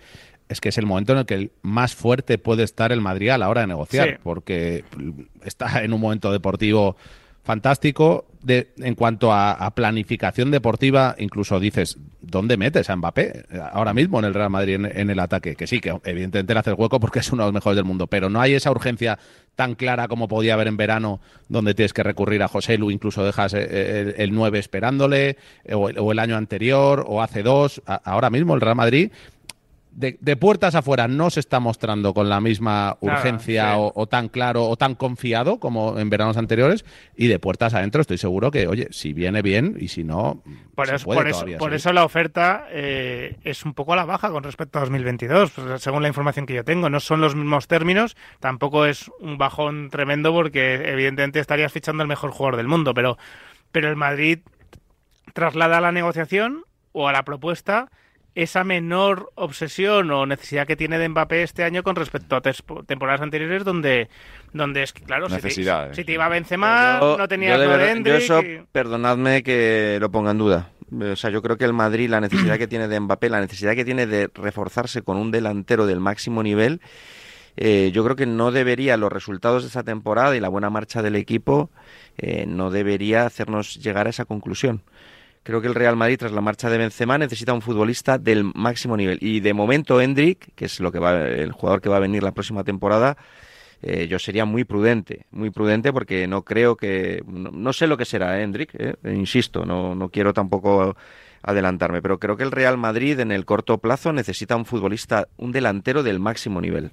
es que es el momento en el que el más fuerte puede estar el Madrid a la hora de negociar, Sí. porque está en un momento deportivo fantástico. De, en cuanto a, planificación deportiva, incluso dices, ¿dónde metes a Mbappé? Ahora mismo en el Real Madrid en, el ataque. Que sí, que evidentemente le hace el hueco porque es uno de los mejores del mundo, pero no hay esa urgencia tan clara como podía haber en verano, donde tienes que recurrir a José Lu, incluso dejas eh, el, el 9 esperándole, o el, o el año anterior, o hace dos. Ahora mismo el Real Madrid de, de puertas afuera no se está mostrando con la misma urgencia sí. o, o tan claro o tan confiado como en veranos anteriores y de puertas adentro estoy seguro que, oye, si viene bien y si no, Por se eso, por, eso, por la oferta eh, es un poco a la baja con respecto a 2022, pues, según la información que yo tengo. No son los mismos términos, tampoco es un bajón tremendo porque evidentemente estarías fichando al mejor jugador del mundo, pero, pero el Madrid traslada a la negociación o a la propuesta esa menor obsesión o necesidad que tiene de Mbappé este año con respecto a temporadas anteriores donde, donde es que, claro, si te, Necesidades. si te iba Benzema, Yo- no tenías yo yo eso, y- perdonadme que lo ponga en duda. O sea, yo creo que el Madrid, la necesidad que tiene de Mbappé, la necesidad que tiene de reforzarse con un delantero del máximo nivel, eh, yo creo que no debería, los resultados de esa temporada y la buena marcha del equipo, eh, no debería hacernos llegar a esa conclusión. Creo que el Real Madrid, tras la marcha de Benzema, necesita un futbolista del máximo nivel. Y de momento, Hendrik, que es lo que va, el jugador que va a venir la próxima temporada, eh, yo sería muy prudente, muy prudente porque no creo que, no, sé lo que será Hendrik, eh, insisto, no, no quiero tampoco adelantarme, pero creo que el Real Madrid en el corto plazo necesita un futbolista, un delantero del máximo nivel.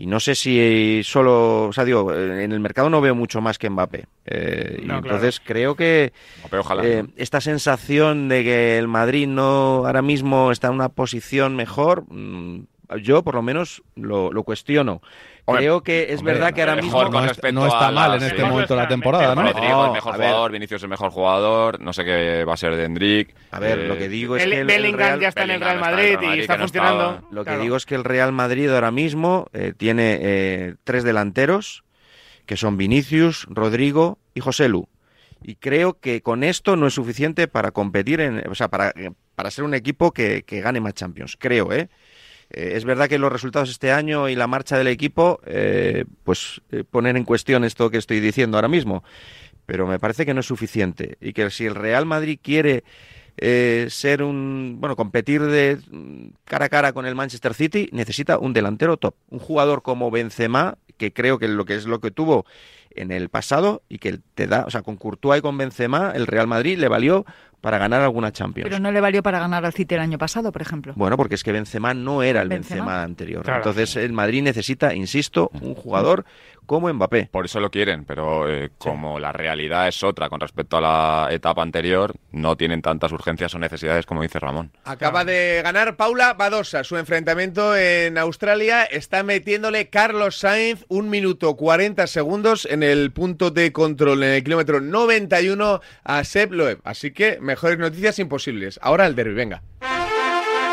Y no sé si solo, o sea, digo, eh, en el mercado no veo mucho más que Mbappé. Eh, y No, claro. entonces creo que Mbappé, ojalá, eh, ¿no? esta sensación de que el Madrid no ahora mismo está en una posición mejor, mm, yo por lo menos lo, lo cuestiono. Hombre, Creo que es hombre, verdad que ahora mejor mismo con respecto a la- sí. Rodrigo No, es mejor jugador, Vinicius es mejor jugador, no sé qué va a ser de Hendrik. A ver, lo que digo es Bell- que el- el Bellingham Real- ya está en el Real Madrid está en el y Madrid, está no funcionando. estaba. Lo que Claro. digo es que el Real Madrid ahora mismo eh, tiene eh, tres delanteros, que son Vinicius, Rodrigo y José Lu. Y creo que con esto no es suficiente para competir, en, o sea, para, para ser un equipo que, que gane más Champions. Creo, ¿eh? Eh, es verdad que los resultados este año y la marcha del equipo, eh, pues eh, ponen en cuestión esto que estoy diciendo ahora mismo. Pero me parece que no es suficiente. Y que si el Real Madrid quiere eh, ser un bueno competir de mm, cara a cara con el Manchester City necesita un delantero top un jugador como Benzema que creo que lo que es lo que tuvo en el pasado y que te da o sea con Courtois y con Benzema el Real Madrid le valió para ganar alguna Champions Pero no le valió para ganar al City el año pasado, por ejemplo. bueno porque es que Benzema no era el Benzema. Benzema, anterior Claro. entonces el Madrid necesita insisto un jugador como Mbappé Por eso lo quieren, pero eh, como la realidad es otra con respecto a la etapa anterior, no tienen tantas urgencias o necesidades como dice Ramón. Acaba de ganar Paula Badosa su enfrentamiento en Australia. Está metiéndole Carlos Sainz un minuto 40 segundos en el punto de control en el kilómetro 91 a Seb Loeb. Así que mejores noticias imposibles. Ahora el derby, venga.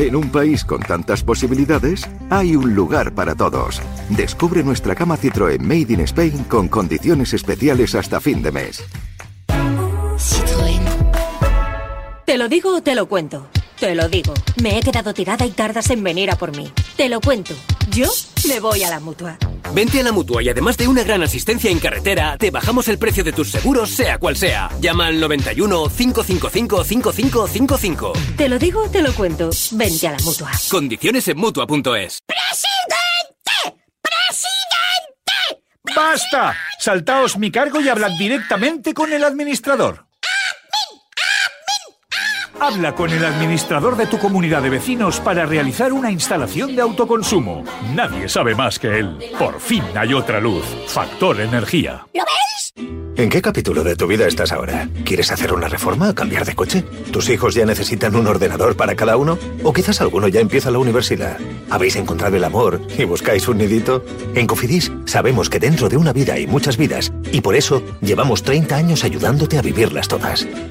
En un país con tantas posibilidades, hay un lugar para todos. Descubre nuestra cama Citroën Made in Spain con condiciones especiales hasta fin de mes. ¿Te lo digo o te lo cuento? Te lo digo. Me he quedado tirada y tardas en venir a por mí. Te lo cuento. Yo me voy a la mutua. Vente a la mutua y además de una gran asistencia en carretera, te bajamos el precio de tus seguros, sea cual sea. Llama al 91 555 5555. Te lo digo o te lo cuento. Vente a la mutua. Condiciones en mutua.es. ¡Basta! Saltaos mi cargo y hablad directamente con el administrador. Habla con el administrador de tu comunidad de vecinos para realizar una instalación de autoconsumo. Nadie sabe más que él. Por fin hay otra luz. Factor Energía. ¿Lo ves? ¿En qué capítulo de tu vida estás ahora? ¿Quieres hacer una reforma o cambiar de coche? ¿Tus hijos ya necesitan un ordenador para cada uno? ¿O quizás alguno ya empieza la universidad? ¿Habéis encontrado el amor y buscáis un nidito? En Cofidis sabemos que dentro de una vida hay muchas vidas y por eso llevamos 30 años ayudándote a vivirlas todas.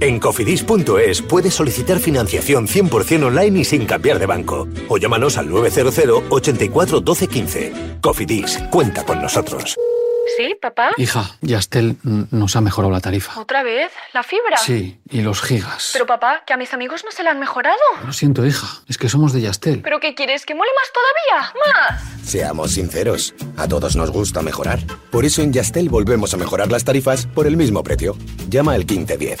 En cofidis.es puedes solicitar financiación 100% online y sin cambiar de banco. O llámanos al 900 84 12 15. Cofidis, cuenta con nosotros. ¿Sí, papá? Hija, Yastel nos ha mejorado la tarifa. ¿Otra vez? ¿La fibra? Sí, y los gigas. Pero papá, que a mis amigos no se la han mejorado. Lo siento, hija, es que somos de Yastel. ¿Pero qué quieres? ¿Que mole más todavía? ¡Más! Seamos sinceros, a todos nos gusta mejorar. Por eso en Yastel volvemos a mejorar las tarifas por el mismo precio. Llama al 1510.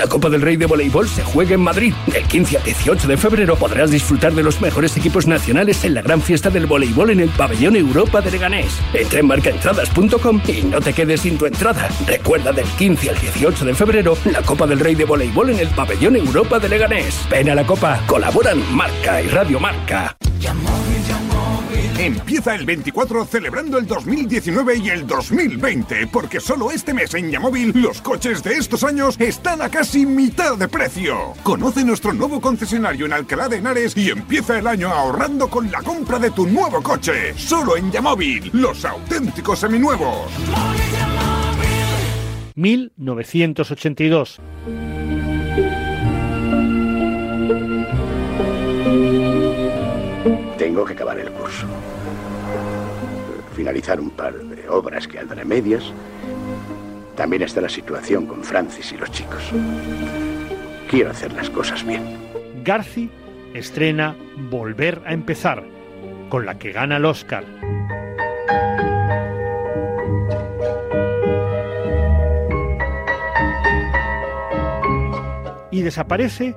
La Copa del Rey de Voleibol se juega en Madrid. Del 15 al 18 de febrero podrás disfrutar de los mejores equipos nacionales en la gran fiesta del voleibol en el Pabellón Europa de Leganés. Entra en marcaentradas.com y no te quedes sin tu entrada. Recuerda del 15 al 18 de febrero la Copa del Rey de Voleibol en el Pabellón Europa de Leganés. Ven a la Copa, colaboran Marca y Radio Marca. Empieza el 24 celebrando el 2019 y el 2020, porque solo este mes en Yamóvil los coches de estos años están a casi mitad de precio. Conoce nuestro nuevo concesionario en Alcalá de Henares y empieza el año ahorrando con la compra de tu nuevo coche. Solo en Yamóvil, los auténticos seminuevos. 1982. Tengo que acabar el curso. Finalizar un par de obras que andan a medias. También está la situación con Francis y los chicos. Quiero hacer las cosas bien. Garci estrena Volver a empezar, con la que gana el Oscar. Y desaparece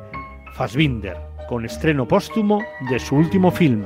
Fassbinder, con estreno póstumo de su último film,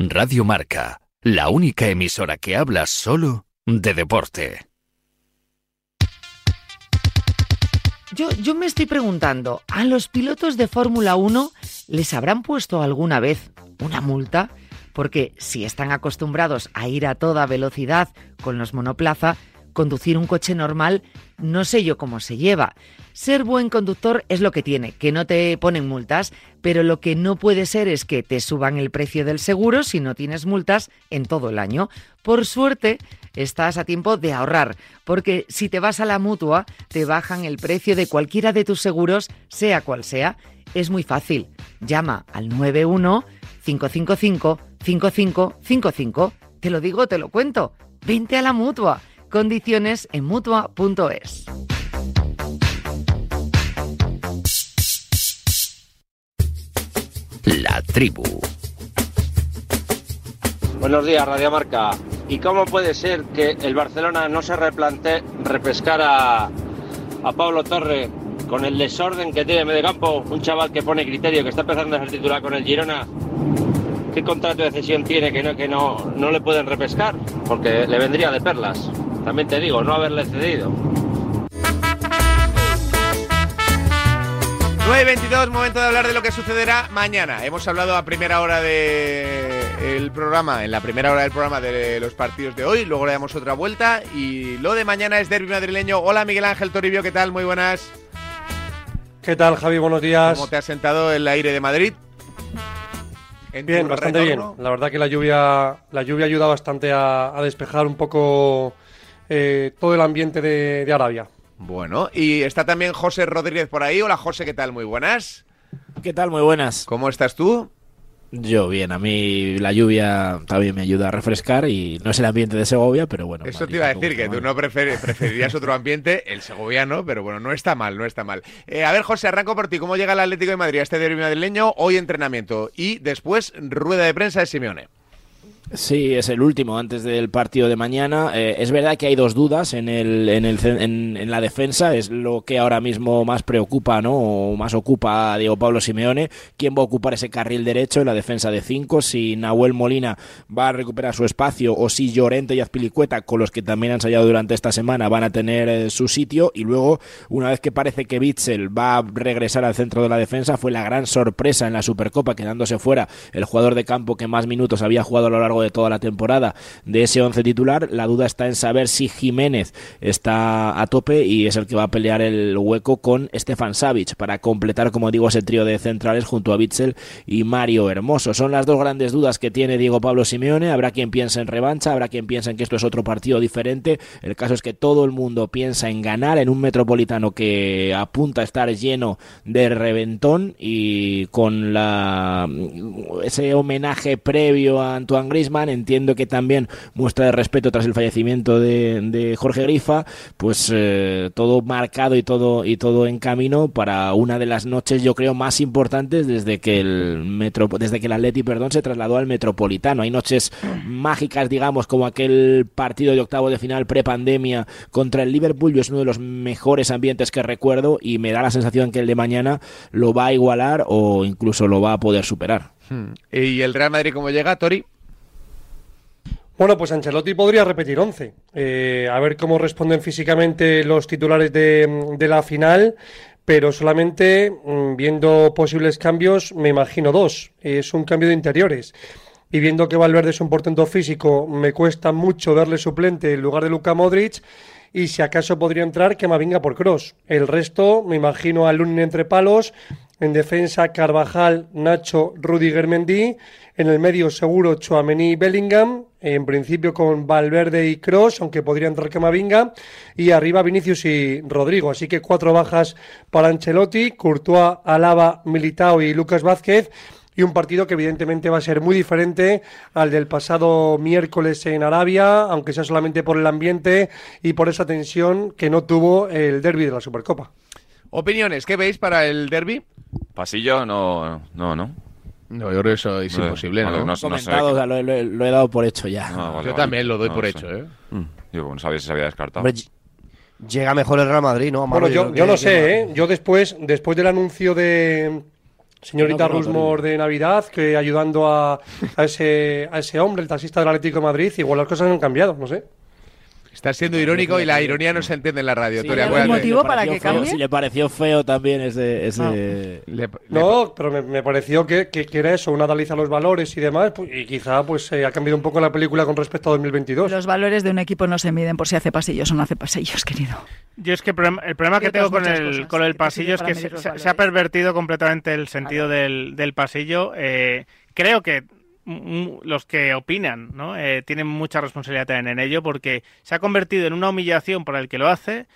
Radio Marca, la única emisora que habla solo de deporte. Yo, yo me estoy preguntando, ¿a los pilotos de Fórmula 1 les habrán puesto alguna vez una multa? Porque si están acostumbrados a ir a toda velocidad con los monoplaza, conducir un coche normal no sé yo cómo se lleva. Ser buen conductor es lo que tiene, que no te ponen multas, pero lo que no puede ser es que te suban el precio del seguro si no tienes multas en todo el año. Por suerte, estás a tiempo de ahorrar, porque si te vas a la mutua, te bajan el precio de cualquiera de tus seguros, sea cual sea. Es muy fácil. Llama al 91 555 5555. Te lo digo, te lo cuento. Vente a la mutua. Condiciones en mutua.es. La tribu. Buenos días, Radio Marca. ¿Y cómo puede ser que el Barcelona no se replantee repescar a, a Pablo Torre con el desorden que tiene en medio campo? Un chaval que pone criterio, que está empezando a ser titular con el Girona. ¿Qué contrato de cesión tiene que no, que no, no le pueden repescar? Porque le vendría de perlas. También te digo, no haberle cedido. 9.22, momento de hablar de lo que sucederá mañana. Hemos hablado a primera hora del programa, en la primera hora del programa de los partidos de hoy, luego le damos otra vuelta y lo de mañana es derbi madrileño. Hola Miguel Ángel Toribio, ¿qué tal? Muy buenas. ¿Qué tal Javi? Buenos días. ¿Cómo te ha sentado el aire de Madrid? En Bien, bastante retorno. bien. La verdad que la lluvia, la lluvia ayuda bastante a, a despejar un poco eh, todo el ambiente de, de Arabia. Bueno, y está también José Rodríguez por ahí. Hola José, ¿qué tal? Muy buenas. ¿Qué tal? Muy buenas. ¿Cómo estás tú? Yo bien, a mí la lluvia también me ayuda a refrescar y no es el ambiente de Segovia, pero bueno. Eso te iba a decir, que tú no preferirías otro ambiente, el segoviano, pero bueno, no está mal, no está mal. Eh, a ver, José, arranco por ti. ¿Cómo llega el Atlético de Madrid a este derbi madrileño? Hoy entrenamiento y después rueda de prensa de Simeone. Sí, es el último antes del partido de mañana. Eh, es verdad que hay dos dudas en, el, en, el, en, la defensa, es lo que ahora mismo más preocupa, ¿no? O más ocupa a Diego Pablo Simeone. ¿Quién va a ocupar ese carril derecho en la defensa de cinco? Si Nahuel Molina va a recuperar su espacio o si Llorente y Azpilicueta, con los que también han ensayado durante esta semana, van a tener eh, su sitio. Y luego, una vez que parece que Bitzel va a regresar al centro de la defensa, fue la gran sorpresa en la Supercopa, quedándose fuera el jugador de campo que más minutos había jugado a lo largo de toda la temporada de ese once titular. La duda está en saber si Jiménez está a tope y es el que va a pelear el hueco con Stefan Savic para completar, como digo, ese trío de centrales junto a Bitzel y Mario Hermoso. Son las dos grandes dudas que tiene Diego Pablo Simeone. Habrá quien piense en revancha, habrá quien piense en que esto es otro partido diferente. El caso es que todo el mundo piensa en ganar en un metropolitano que apunta a estar lleno de reventón y con la ese homenaje previo a Antoine Entiendo que también muestra de respeto tras el fallecimiento de, Jorge Grifa, pues eh, todo marcado y todo y todo en camino para una de las noches yo creo más importantes desde que el metro desde que el Atleti perdón se trasladó al Metropolitano. Hay noches mágicas, digamos, como aquel partido de octavo de final prepandemia contra el Liverpool, yo es uno de los mejores ambientes que recuerdo y me da la sensación que el de mañana lo va a igualar o incluso lo va a poder superar. Hmm. ¿Y el Real Madrid cómo llega, Tori? Bueno, pues Ancelotti podría repetir 11. Eh, a ver cómo responden físicamente los titulares de, la final, pero solamente mm, viendo posibles cambios, me imagino dos. Es un cambio de interiores. Y viendo que Valverde es un portento físico, me cuesta mucho verle suplente en lugar de Luka Modric. Y si acaso podría entrar, que Mavinga por Cross. El resto, me imagino a Lunin entre palos. En defensa, Carvajal, Nacho, Rudiger Mendy. En el medio, seguro, Chouameni y Bellingham en principio con Valverde y Cross, aunque podría entrar Camavinga, y arriba Vinicius y Rodrigo. Así que cuatro bajas para Ancelotti, Courtois, Alaba, Militao y Lucas Vázquez. Y un partido que evidentemente va a ser muy diferente al del pasado miércoles en Arabia, aunque sea solamente por el ambiente y por esa tensión que no tuvo el derby de la Supercopa. Opiniones, ¿qué veis para el derby? Pasillo, no, no, no. No, yo creo que eso es imposible, ¿no? lo, he dado por hecho ya. yo también lo doy por hecho, ¿eh? Mm. Yo no sabía si se había descartado. llega mejor el Real Madrid, ¿no? bueno, yo, yo, no sé, ¿eh? Yo después, después del anuncio de señorita Rusmor de Navidad, que ayudando a, a, ese, a ese hombre, el taxista del Atlético de Madrid, igual las cosas han cambiado, no sé. Estás siendo irónico y la ironía no se entiende en la radio. Sí, ¿Hay motivo para que cambie? Si le pareció feo también ese... ese... no, pero me, pareció que, que, era eso, una analiza los valores y demás, pues, y quizá pues ha cambiado un poco la película con respecto a 2022. Los valores de un equipo no se miden por si hace pasillos o no hace pasillos, querido. Yo es que el problema, que tengo con el, con el pasillo es que se, ha pervertido completamente el sentido del, del pasillo. Eh, creo que los que opinan ¿no? Eh, tienen mucha responsabilidad también en ello porque se ha convertido en una humillación para el que lo hace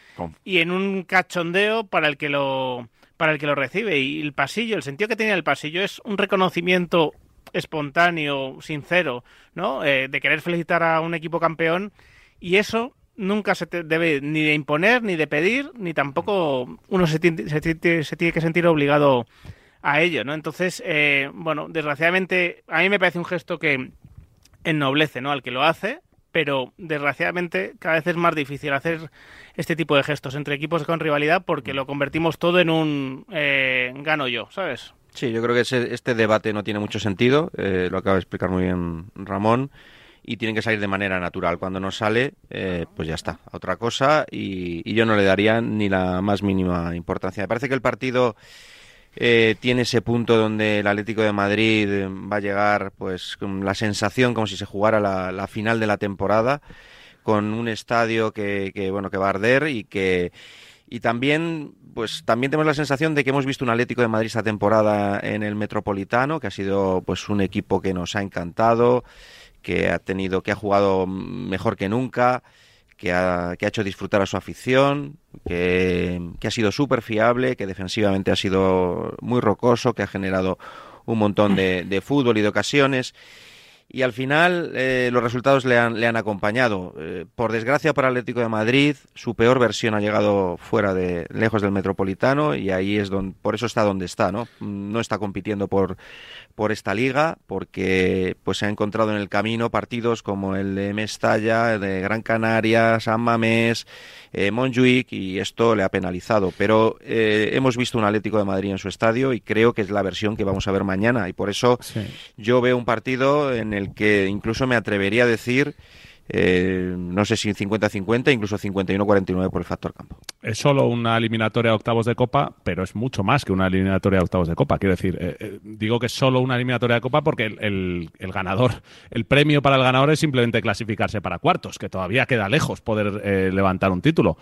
y en un cachondeo para el que lo para el que lo recibe y el pasillo el sentido que tiene el pasillo es un reconocimiento espontáneo sincero no eh, de querer felicitar a un equipo campeón y eso nunca se debe ni de imponer ni de pedir ni tampoco uno se se tiene que sentir obligado a ello, ¿no? Entonces, eh, bueno, desgraciadamente, a mí me parece un gesto que ennoblece, ¿no? Al que lo hace, pero desgraciadamente cada vez es más difícil hacer este tipo de gestos entre equipos con rivalidad porque lo convertimos todo en un eh, gano yo, ¿sabes? Sí, yo creo que este debate no tiene mucho sentido, eh, lo acaba de explicar muy bien Ramón, y tiene que salir de manera natural. Cuando no sale, pues ya está, otra cosa, y, y yo no le daría ni la más mínima importancia. Me parece que el partido eh, tiene ese punto donde el Atlético de Madrid eh, va a llegar pues con la sensación como si se jugara la, final de la temporada con un estadio que, bueno que va a arder y que y también pues también tenemos la sensación de que hemos visto un Atlético de Madrid esta temporada en el Metropolitano que ha sido pues un equipo que nos ha encantado que ha tenido que ha jugado mejor que nunca que ha, que ha hecho disfrutar a su afición, que, ha sido súper fiable, que defensivamente ha sido muy rocoso, que ha generado un montón de, de fútbol y de ocasiones y al final eh, los resultados le han, le han acompañado. Eh, por desgracia para Atlético de Madrid, su peor versión ha llegado fuera de lejos del Metropolitano y ahí es donde por eso está donde está, ¿no? No está compitiendo por por esta liga porque pues se ha encontrado en el camino partidos como el de Mestalla, de Gran Canaria, San Mamés, eh, Montjuic y esto le ha penalizado. Pero eh, hemos visto un Atlético de Madrid en su estadio y creo que es la versión que vamos a ver mañana y por eso yo veo un partido en el que incluso me atrevería a decir eh, no sé si 50-50, incluso 51-49 por el factor campo. Es solo una eliminatoria a octavos de Copa, pero es mucho más que una eliminatoria a octavos de Copa. Quiero decir, eh, eh, digo que es solo una eliminatoria de Copa porque el, ganador, el premio para el ganador es simplemente clasificarse para cuartos, que todavía queda lejos poder levantar un título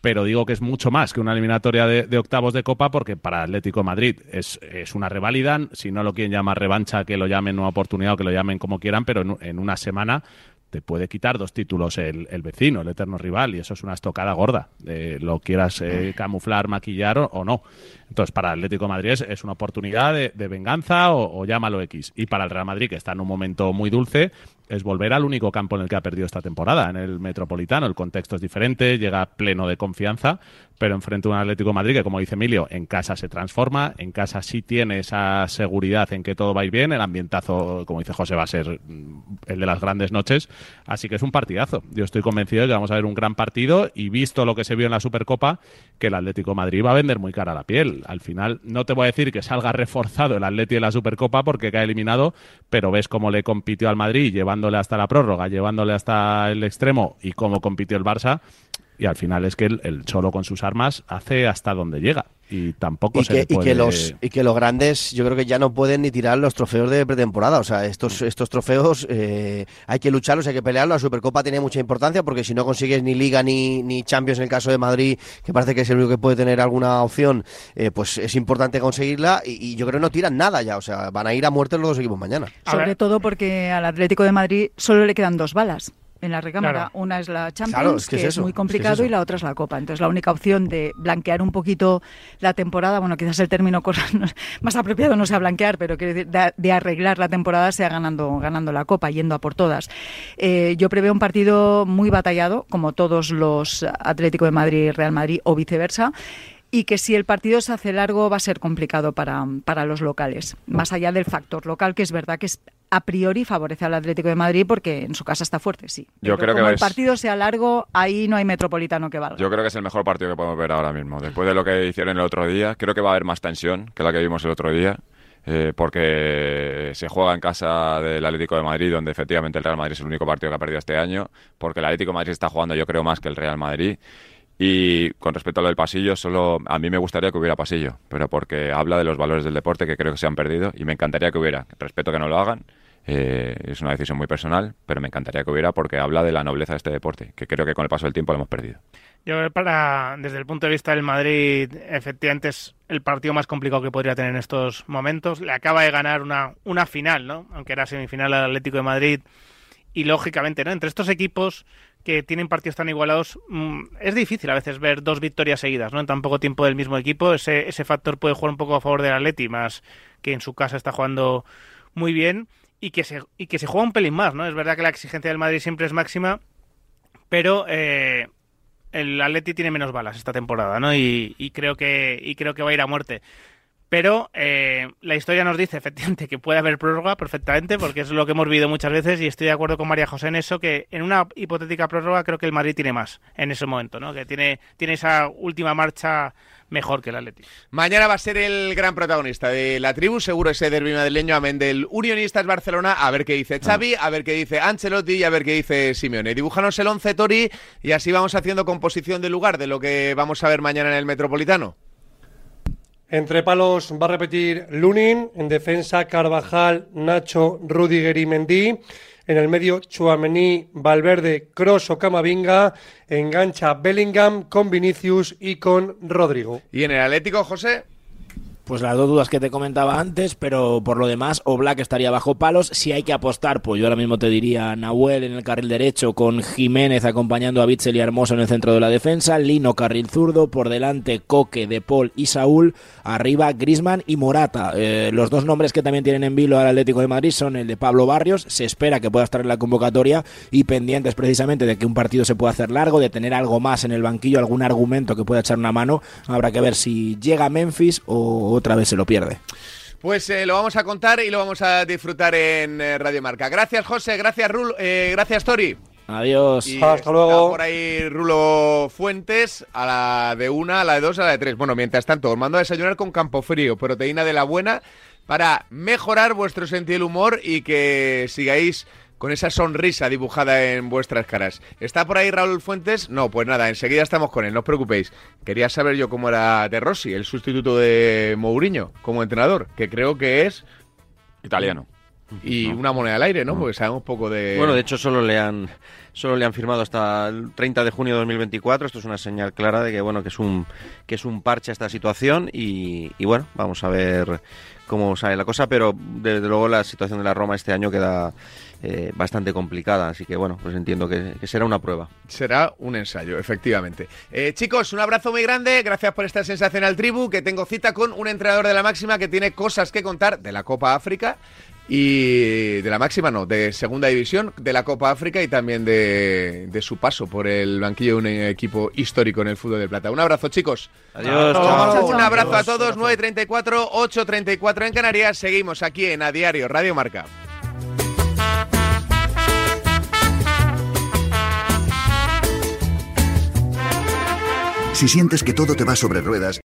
pero digo que es mucho más que una eliminatoria de, octavos de Copa porque para Atlético Madrid es, es, una reválida, si no lo quieren llamar revancha, que lo llamen una oportunidad o que lo llamen como quieran, pero en una semana te puede quitar dos títulos el, el, vecino, el eterno rival, y eso es una estocada gorda. Eh, lo quieras eh, camuflar, maquillar o, no. Entonces, para el Atlético de Madrid es, una oportunidad de, venganza o, llámalo X. Y para el Real Madrid, que está en un momento muy dulce, es volver al único campo en el que ha perdido esta temporada, en el Metropolitano. El contexto es diferente, llega pleno de confianza, pero enfrente a un Atlético de Madrid que, como dice Emilio, en casa se transforma, en casa sí tiene esa seguridad en que todo va a ir bien, el ambientazo, como dice José, va a ser mm, el de las grandes noches, así que es un partidazo. Yo estoy convencido de que vamos a ver un gran partido y visto lo que se vio en la Supercopa, que el Atlético de Madrid va a vender muy cara la piel. Al final, no te voy a decir que salga reforzado el Atlético en la Supercopa porque cae eliminado, pero ves cómo le compitió al Madrid llevando llevándole hasta la prórroga, llevándole hasta el extremo y cómo compitió el Barça. Y al final es que el, Cholo con sus armas hace hasta donde llega y tampoco se que, y que los y que los grandes yo creo que ya no pueden ni tirar los trofeos de pretemporada. O sea estos estos trofeos eh, hay que lucharlos hay que pelearlos. La Supercopa tiene mucha importancia porque si no consigues ni Liga ni, ni Champions en el caso de Madrid que parece que es el único que puede tener alguna opción eh, pues es importante conseguirla y, yo creo que no tiran nada ya. O sea van a ir a muerte los dos equipos mañana. Sobre todo porque al Atlético de Madrid solo le quedan dos balas en la recámara. Una es la Champions, que, es, muy complicado, y la otra es la Copa. Entonces, la única opción de blanquear un poquito la temporada, bueno, quizás el término más apropiado no sea blanquear, pero quiere decir, de, arreglar la temporada sea ganando, ganando la Copa, yendo a por todas. Eh, yo preveo un partido muy batallado, como todos los Atlético de Madrid, Real Madrid o viceversa y que si el partido se hace largo va a ser complicado para, para los locales, más allá del factor local, que es verdad que es a priori favorece al Atlético de Madrid porque en su casa está fuerte, sí. Yo creo como que el partido sea largo, ahí no hay metropolitano que valga. Yo creo que es el mejor partido que podemos ver ahora mismo. Después de lo que hicieron el otro día, creo que va a haber más tensión que la que vimos el otro día. Eh, porque se juega en casa del Atlético de Madrid, donde efectivamente el Real Madrid es el único partido que ha perdido este año, porque el Atlético de Madrid está jugando yo creo más que el Real Madrid. Y con respecto a lo del pasillo, solo a mí me gustaría que hubiera pasillo, pero porque habla de los valores del deporte que creo que se han perdido y me encantaría que hubiera. Respeto que no lo hagan, eh, es una decisión muy personal, pero me encantaría que hubiera porque habla de la nobleza de este deporte, que creo que con el paso del tiempo lo hemos perdido. Yo, para, desde el punto de vista del Madrid, efectivamente es el partido más complicado que podría tener en estos momentos. Le acaba de ganar una, una final, ¿no? Aunque era semifinal al Atlético de Madrid. Y lógicamente, ¿no? Entre estos equipos que tienen partidos tan igualados, mm, es difícil a veces ver dos victorias seguidas, ¿no? En tan poco tiempo del mismo equipo. Ese, ese factor puede jugar un poco a favor del Atleti, más que en su casa está jugando muy bien y que se, y que se juega un pelín más, ¿no? Es verdad que la exigencia del Madrid siempre es máxima, pero eh, el Atleti tiene menos balas esta temporada, ¿no? Y, y, creo que y creo que va a ir a muerte. Pero eh, la historia nos dice efectivamente que puede haber prórroga perfectamente, porque es lo que hemos vivido muchas veces y estoy de acuerdo con María José en eso, que en una hipotética prórroga creo que el Madrid tiene más en ese momento, ¿no? Que tiene, tiene esa última marcha mejor que el Atlético. Mañana va a ser el gran protagonista de la tribu, seguro ese derbi madrileño, amén del Unionistas Barcelona, a ver qué dice Xavi, a ver qué dice Ancelotti y a ver qué dice Simeone. Dibújanos el 11 Tori y así vamos haciendo composición de lugar de lo que vamos a ver mañana en el Metropolitano. Entre palos va a repetir Lunin, en defensa Carvajal, Nacho, Rudiger y Mendy. En el medio Chuamení, Valverde, Cross o Camavinga. Engancha Bellingham con Vinicius y con Rodrigo. ¿Y en el Atlético, José? Pues las dos dudas que te comentaba antes, pero por lo demás, Oblak estaría bajo palos. Si hay que apostar, pues yo ahora mismo te diría Nahuel en el carril derecho, con Jiménez acompañando a Bitzel y Hermoso en el centro de la defensa, Lino carril zurdo, por delante Coque, De Paul y Saúl, arriba Grisman y Morata. Eh, los dos nombres que también tienen en vilo al Atlético de Madrid son el de Pablo Barrios, se espera que pueda estar en la convocatoria y pendientes precisamente de que un partido se pueda hacer largo, de tener algo más en el banquillo, algún argumento que pueda echar una mano. Habrá que ver si llega Memphis o otra vez se lo pierde. Pues eh, lo vamos a contar y lo vamos a disfrutar en eh, Radio Marca. Gracias, José. Gracias, Rul. Eh, gracias, Tori. Adiós. Hasta luego. por ahí Rulo Fuentes a la de una, a la de dos, a la de tres. Bueno, mientras tanto, os mando a desayunar con campo frío, proteína de la buena, para mejorar vuestro sentido del humor y que sigáis con esa sonrisa dibujada en vuestras caras. ¿Está por ahí Raúl Fuentes? No, pues nada, enseguida estamos con él, no os preocupéis. Quería saber yo cómo era De Rossi, el sustituto de Mourinho como entrenador, que creo que es... Italiano. Y una moneda al aire, ¿no? Porque sabemos poco de... Bueno, de hecho solo le han solo le han firmado hasta el 30 de junio de 2024. Esto es una señal clara de que bueno que es un que es un parche a esta situación y, y bueno vamos a ver cómo sale la cosa, pero desde luego la situación de la Roma este año queda eh, bastante complicada, así que bueno, pues entiendo que, será una prueba. Será un ensayo, efectivamente. Eh, chicos, un abrazo muy grande, gracias por esta sensacional tribu, que tengo cita con un entrenador de la máxima que tiene cosas que contar de la Copa África y de la máxima no, de segunda división, de la Copa África y también de, de, su paso por el banquillo de un equipo histórico en el fútbol de plata. Un abrazo, chicos. Adiós. Un abrazo a todos. 9.34, 8.34 en Canarias. Seguimos aquí en A Diario, Radio Marca. Si sientes que todo te va sobre ruedas,